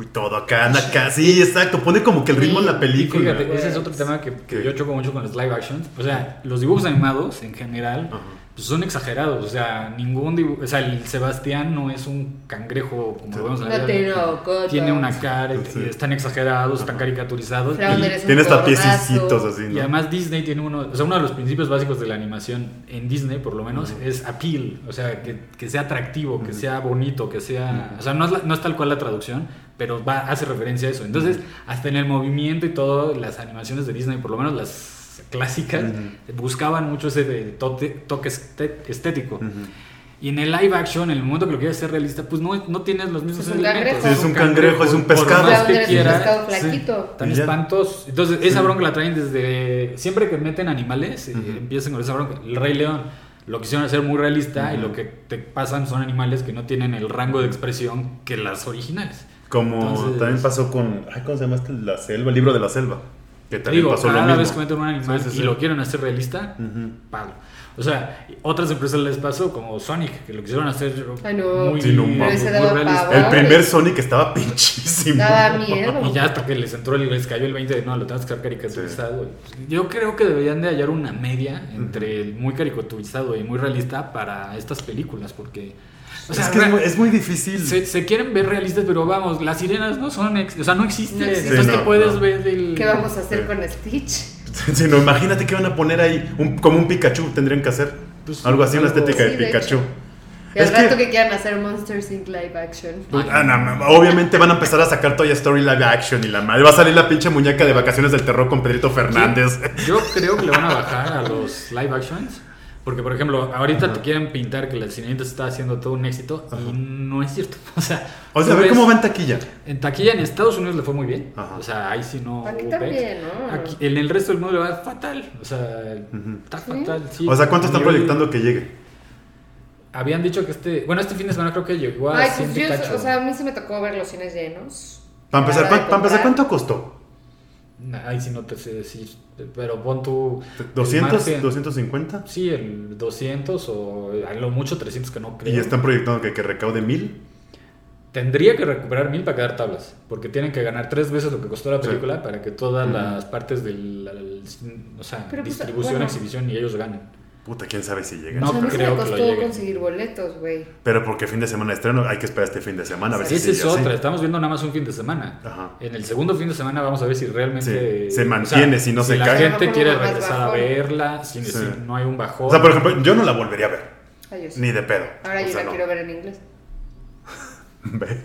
Y todo acá, anda acá. Sí, exacto. Pone como que el ritmo en la película.
fíjate, ese es otro tema que, que yo choco mucho con los live actions. O sea, los dibujos animados en general
Ajá.
Pues son exagerados. O sea, ningún dibujo. O sea, el Sebastián no es un cangrejo como lo vemos en la
No
vida
tiene
una cara, y-
Sí.
y están exagerados, están caricaturizados. Y-
Tiene hasta piececitos así,
y
¿no?
además Disney tiene uno, o sea, uno de los principios básicos de la animación en Disney, por lo menos, es appeal, o sea, que, que sea atractivo, que sea bonito, que sea, o sea, no es, la- no es tal cual la traducción, pero va, hace referencia a eso. Entonces, hasta en el movimiento y todo, las animaciones de Disney, por lo menos las clásicas, buscaban mucho ese de toque, toque este- estético.
Ujú.
Y en el live action, en el momento que lo quieres hacer realista, pues no, no tienes los mismos
Es un
elementos.
cangrejo. Sí,
es un cangrejo, es un
por
pescado.
más que
un pescado
sí,
flaquito.
tan
Y ya.
espantos. Entonces, esa bronca la traen desde. Siempre que meten animales, eh,
Ujú.
empiezan con esa bronca. El Rey León lo quisieron hacer muy realista y
Ujú.
lo que te pasan son animales que no tienen el rango de expresión que las originales.
Como
Entonces-
también pasó con. Ay, ¿Cómo se llama este? La selva, el libro de la selva. Que también
digo,
pasó lo
cada
mismo.
vez que meten un animal
Sí, sí,
y lo quieren hacer realista,
Ujú.
palo. O sea, otras empresas les pasó, como Sonic, que lo quisieron hacer
Ay, no.
muy,
Sí, no
muy realista.
pavor.
El primer Sonic estaba pinchísimo.
Daba miedo.
Y ya hasta que les entró, les cayó el 20 de no, lo tenemos que hacer caricaturizado. Yo creo que deberían de hallar una media entre el muy caricaturizado y muy realista para estas películas, porque. O sea,
es que es muy, es muy difícil.
se, se quieren ver realistas, pero vamos, las sirenas no son. ex- o sea, no existen.
No existen.
Entonces,
Sí,
¿qué
no,
puedes
no.
ver del.
¿Qué vamos a hacer
Sí.
con Stitch?
Sí, no, imagínate que van a poner ahí un- como un Pikachu tendrían que hacer.
Pues,
algo así, una
algo-
estética
Sí,
de
de
Pikachu.
hecho. Y al
Es
rato
que-
que... quieran hacer Monsters Inc. live action.
Ah, no, no, obviamente van a empezar a sacar Toy Story live action y la madre. Va a salir la pinche muñeca de vacaciones del terror con Pedrito Fernández.
Yo creo que le van a bajar a los live actions. Porque, por ejemplo, ahorita te quieren pintar que la sirenita está haciendo todo un éxito y no es cierto. (laughs) O sea,
O sea, a ver
ves-
cómo va en taquilla.
En taquilla en Estados Unidos le fue muy bien.
Ajá.
O sea, ahí sí no.
Aquí también. ¿no?
Aquí- en el resto del mundo le va fatal. O sea, está fatal. sí.
O sea, ¿cuánto están proyectando que llegue?
Habían dicho que este. Bueno, este fin de semana creo que llegó a
Ay, pues
100 y
yo, o sea, a mí se me tocó ver los cines llenos.
Para empezar,
Nada de
¿cuán- para empezar. ¿cuánto costó?
Ahí sí no te sé decir. Pero pon tu. el
¿200?
margen.
¿250?
Sí, el 200 o a lo mucho 300 que no creo.
Y están proyectando que, que recaude mil.
Tendría que recuperar mil para quedar tablas, porque tienen que ganar tres veces lo que costó la
Sí.
película para que todas las partes del, o sea,
Pero, pues,
distribución,
bueno.
exhibición y ellos ganen.
Puta, quién sabe si llega.
No
O sea, a mí se me
creo que lo
costó conseguir boletos, güey.
Pero porque fin de semana de estreno, hay que esperar este fin de semana a ver si
Esa es
así.
otra, estamos viendo nada más un fin de semana.
Ajá.
En el segundo fin de semana vamos a ver si realmente
Sí, se mantiene, si no se
la
cae.
gente
A lo mejor
quiere regresar a verla, si,
Sí.
si no hay un bajón.
O sea, por ejemplo, yo no la volvería a ver.
Ay, yo sí.
Ni de pedo.
Ahora
O
yo
sea,
la
no.
quiero ver en inglés. (laughs)
Ve.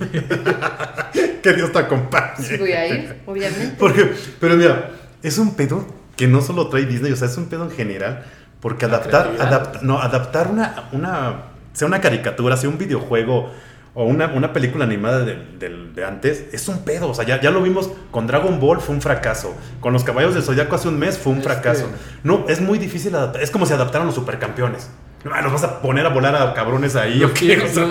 que Dios te acompañe.
Sí voy a ir, obviamente.
Porque, pero mira, es un pedo que no solo trae Disney, o sea, es un pedo en general. Porque
La
adaptar, adapt- no, adaptar una, una, sea una caricatura, sea un videojuego o una, una película animada de, del- de antes, es un pedo. O sea, ya, ya lo vimos con Dragon Ball, fue un fracaso. Con los Caballos del Zodiaco hace un mes fue un
Este-
fracaso. No, es muy difícil adaptar. Es como si adaptaran los supercampeones. Ah, ¿Los vas a poner a volar a cabrones ahí
Lo
o qué?
que-
O sea,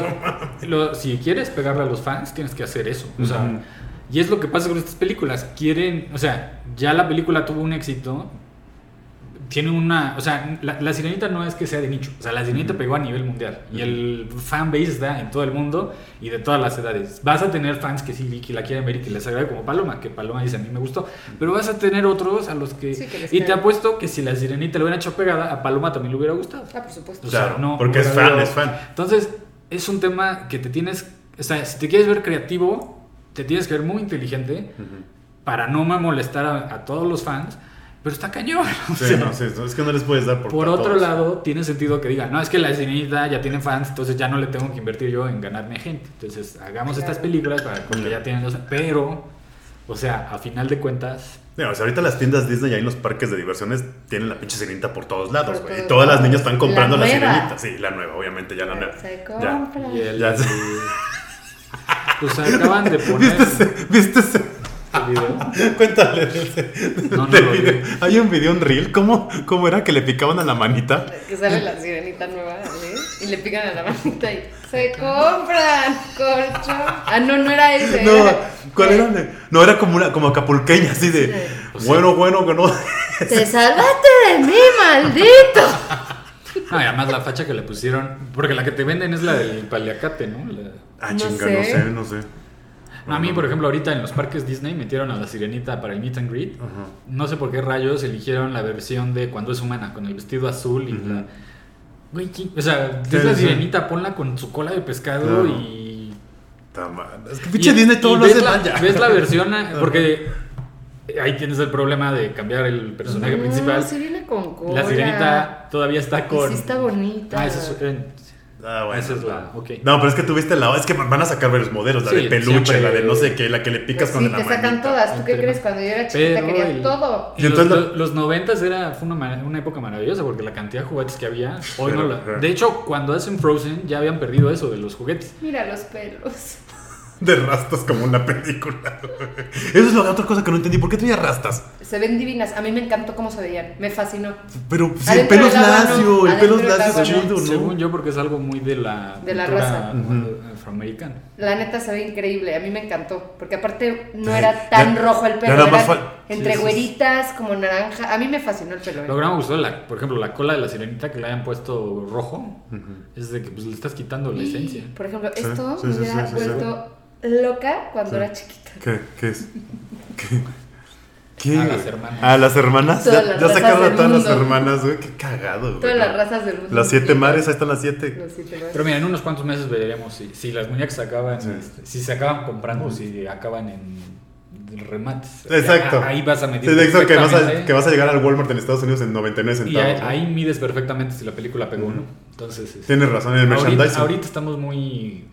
lo- lo- si quieres pegarle a los fans, tienes que hacer eso. O sea,
Ujú.
y es lo que pasa con estas películas. Quieren, o sea, ya la película tuvo un éxito. Tiene una, o sea, la, la sirenita no es que sea de nicho, o sea, la sirenita pegó a nivel mundial y el fan base está en todo el mundo y de todas las edades. Vas a tener fans que sí que la quieren ver y que les agrade como Paloma, que Paloma dice a mí me gustó, pero vas a tener otros a los que
Sí, que les
y te apuesto que si la sirenita le hubiera hecho pegada a Paloma también le hubiera gustado.
Ah, por supuesto.
O sea,
Claro,
no,
porque es fan,
habido-
es fan.
Entonces, es un tema que te tienes, o sea, si te quieres ver creativo, te tienes que ver muy inteligente para no molestar a, a todos los fans, pero está cañón. (laughs) o
Sí,
sea,
no, sí, es que no les puedes dar por
por otro
todos.
lado, tiene sentido que digan, no, es que la sirenita ya tiene fans, entonces ya no le tengo que invertir yo en ganarme gente. Entonces, hagamos estas películas para, porque ya tienen los... Pero, o sea, a final de cuentas,
Mira, o sea, ahorita las tiendas Disney y ahí en los parques de diversiones tienen la pinche sirenita por todos lados, güey. Y todas las niñas están comprando la,
La
sirenita. Sí, la nueva, obviamente, ya la nueva.
Se
Ya.
compra.
y el-
Ya sé. (laughs)
pues acaban de (laughs) poner
¿Viste ese? ¿Viste ese?
el video. (laughs)
Cuéntale de
No, no vi.
video. Hay un video en Reel, ¿cómo, ¿cómo era que le picaban a la manita?
Que sale la sirenita nueva, ¿eh? Y le pican a la manita y se compran colchón. Ah, no, no era ese.
No,
era-
¿cuál era? No, era como una como acapulqueña, así de,
Sí.
bueno, bueno, que no.
Te salvaste de mí, maldito.
No, y además la facha que le pusieron, porque la que te venden es la del paliacate, ¿no? La-
Ah,
No
chinga,
sé.
no sé, no sé.
A mí, por ejemplo, ahorita en los parques Disney metieron a la sirenita para el meet and greet. No sé por qué rayos eligieron la versión de cuando es humana, con el vestido azul y la... Güey, ¿quién- o sea,
Sí,
es la
sí.
sirenita, ponla con su cola de pescado
Claro.
y...
Ta madre. Es que pinche Disney todo lo
ves
hace
la,
mal ya.
ves la versión, porque ahí tienes el problema de cambiar el personaje
No,
principal.
sí viene con cola.
La sirenita todavía está
Y
con...
sí está bonita.
Ah, es, eh,
Ah, bueno.
esa es la... Ok.
No, pero es que tuviste la. Es que van a sacar varios modelos. La
Sí,
de peluche,
siempre-
la de no sé qué, la que le picas
Pues
con
sí,
la
te sacan
manita.
todas. ¿Tú qué crees? Cuando yo era chiquita
Pero
quería
el-
todo.
Y
entonces
los, los 90 era, fue una, una época maravillosa porque la cantidad de juguetes que había, hoy
Pero,
no la-. De hecho, cuando hacen Frozen ya habían perdido eso de los juguetes.
Mira los pelos.
De rastas como una película. Eso es la otra cosa que no entendí. ¿Por qué traía rastas?
Se ven divinas. A mí me encantó cómo se veían. Me fascinó.
Pero si el pelo es lacio,
no.
el pelo es lacio es
agua,
chido, ¿no?
Según yo, porque es algo muy de la,
De la raza.
afroamericana.
La neta se ve increíble. A mí me encantó. Porque aparte no era tan
ya-
rojo el pelo.
más
Era
fal-
entre
Sí,
güeritas, como naranja. A mí me fascinó el pelo. ¿eh?
Lo que me gustó, la, por ejemplo, la cola de la sirenita que le hayan puesto rojo, es de que pues, le estás quitando la esencia.
Por ejemplo, esto
sí,
me
sí,
hubiera
sí, sí, sí.
vuelto loca cuando
Sí.
era chiquita.
¿Qué? ¿Qué es? ¿Qué? ¿Qué?
A las hermanas.
A las hermanas.
Todas
ya sacaron a todas las hermanas, güey. Qué cagado, güey.
Todas las razas del mundo.
Las siete mares, ahí están las siete.
Los siete mares.
Pero mira, en unos cuantos meses veremos si, si las muñecas se acaban,
Sí.
este, si se acaban comprando o si acaban en, remates.
Exacto.
Ahí vas a medir.
Sí, eso que vas, a,
perfectamente.
que vas a llegar al Walmart en Estados Unidos en 99
Y
centavos.
ahí,
¿no?
ahí mides perfectamente si la película pegó o no. Entonces, este,
Tienes razón, en el
ahorita,
merchandising.
ahorita estamos muy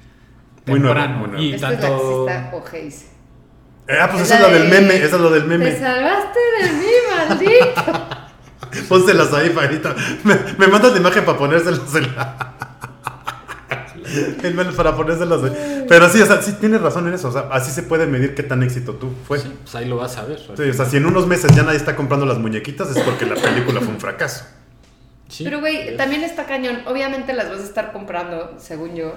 Muy nuevo,
temprano.
muy nuevo.
Y tanto.
es.
Eh, ah, pues esa es la del meme, esa es la del
Te
meme.
salvaste de mí, maldito. (laughs)
Pónselas ahí, Farita. Me, me mandas la imagen para ponérselas en la... (laughs) Para ponérselas ahí. Pero sí, o sea, sí tienes razón en eso. O sea, así se puede medir qué tan éxito tú fue.
Sí, pues ahí lo vas a ver.
Sí, o sea, si en unos meses ya nadie está comprando las muñequitas es porque la película fue un fracaso.
Sí.
Pero, güey, también está cañón. Obviamente las vas a estar comprando, según yo.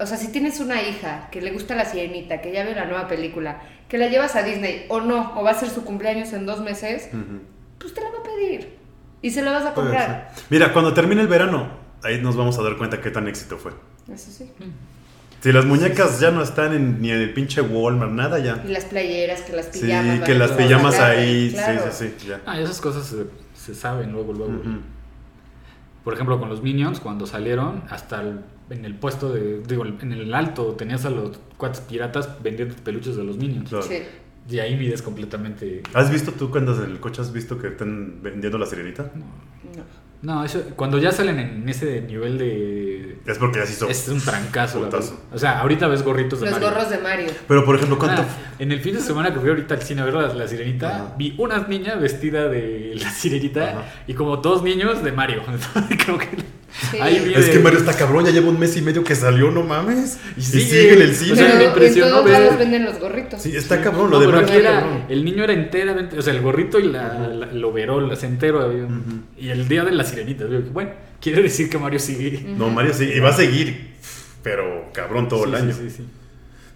O sea, si tienes una hija que le gusta la sirenita, que ya vio la nueva película, que la llevas a Disney o no, o va a ser su cumpleaños en dos meses, pues te la va a pedir. Y se la vas a comprar.
Mira, cuando termine el verano, ahí nos vamos a dar cuenta qué tan éxito fue.
Eso sí.
Si las muñecas ya no están en- ni en el pinche Walmart, nada ya.
Y las playeras, que las
Sí,
pijamas. van
que las pijamas ahí,
claro.
sí, sí, sí, ya.
Ah, esas cosas se, se saben luego, luego. Por ejemplo, con los Minions, cuando salieron, hasta el- en el puesto de, digo, en el alto tenías a los cuates piratas vendiendo peluches de los Minions.
Claro.
Sí.
Y ahí mides completamente...
¿Has visto tú cuando en el coche has visto que están vendiendo la sirenita?
No.
No, eso, cuando ya salen en ese nivel de...
Es porque ya se hizo.
Es un trancazo, la. O sea, ahorita ves gorritos de
Los
Mario.
gorros de Mario.
Pero por ejemplo, ¿cuánto?
Ah, en el fin de semana que fui ahorita al cine a ver la, la sirenita,
Ajá.
vi una niña vestida de la sirenita
Ajá.
y como dos niños de Mario. (laughs) Entonces, creo que
Sí.
Es que Mario está cabrón, ya lleva un mes y medio que salió, no mames.
Y
Y
sigue.
sigue en el
O
cine.
sea, me
Pero en
impresionó
todos
ver-
lados venden los gorritos.
Sí, está cabrón,
No,
lo de Mario
era-
cabrón.
el niño era enteramente, o sea, el gorrito y la, la- el overol, entero. Y el día de la sirenita, bueno, quiere decir que Mario sigue.
No, Mario sí, y va a seguir, pero cabrón todo
Sí,
el
sí,
año.
sí, sí.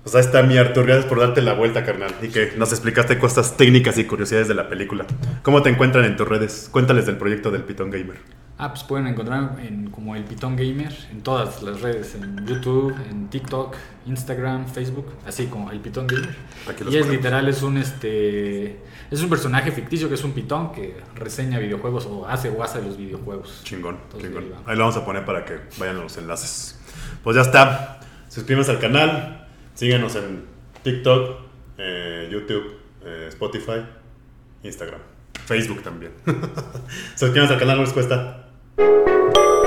O sea, está mi Artur, gracias por darte la vuelta, carnal. Y que nos explicaste cosas técnicas y curiosidades de la película. ¿Cómo te encuentran en tus redes? Cuéntales del proyecto del Pitón Gamer.
Ah, pues pueden encontrar en, como el Pitón Gamer en todas las redes, en YouTube, en TikTok, Instagram, Facebook, así como el Pitón Gamer.
Aquí
Y es literal, es un este es un personaje ficticio que es un pitón que reseña videojuegos o hace o hace los videojuegos.
Chingón,
Entonces,
chingón.
ahí
lo vamos a poner para que vayan los enlaces. Pues ya está. Suscríbanse al canal. Síganos en TikTok, eh, YouTube, eh, Spotify, Instagram, Facebook también. (laughs) Suscríbanse al canal, no les cuesta. Thank you.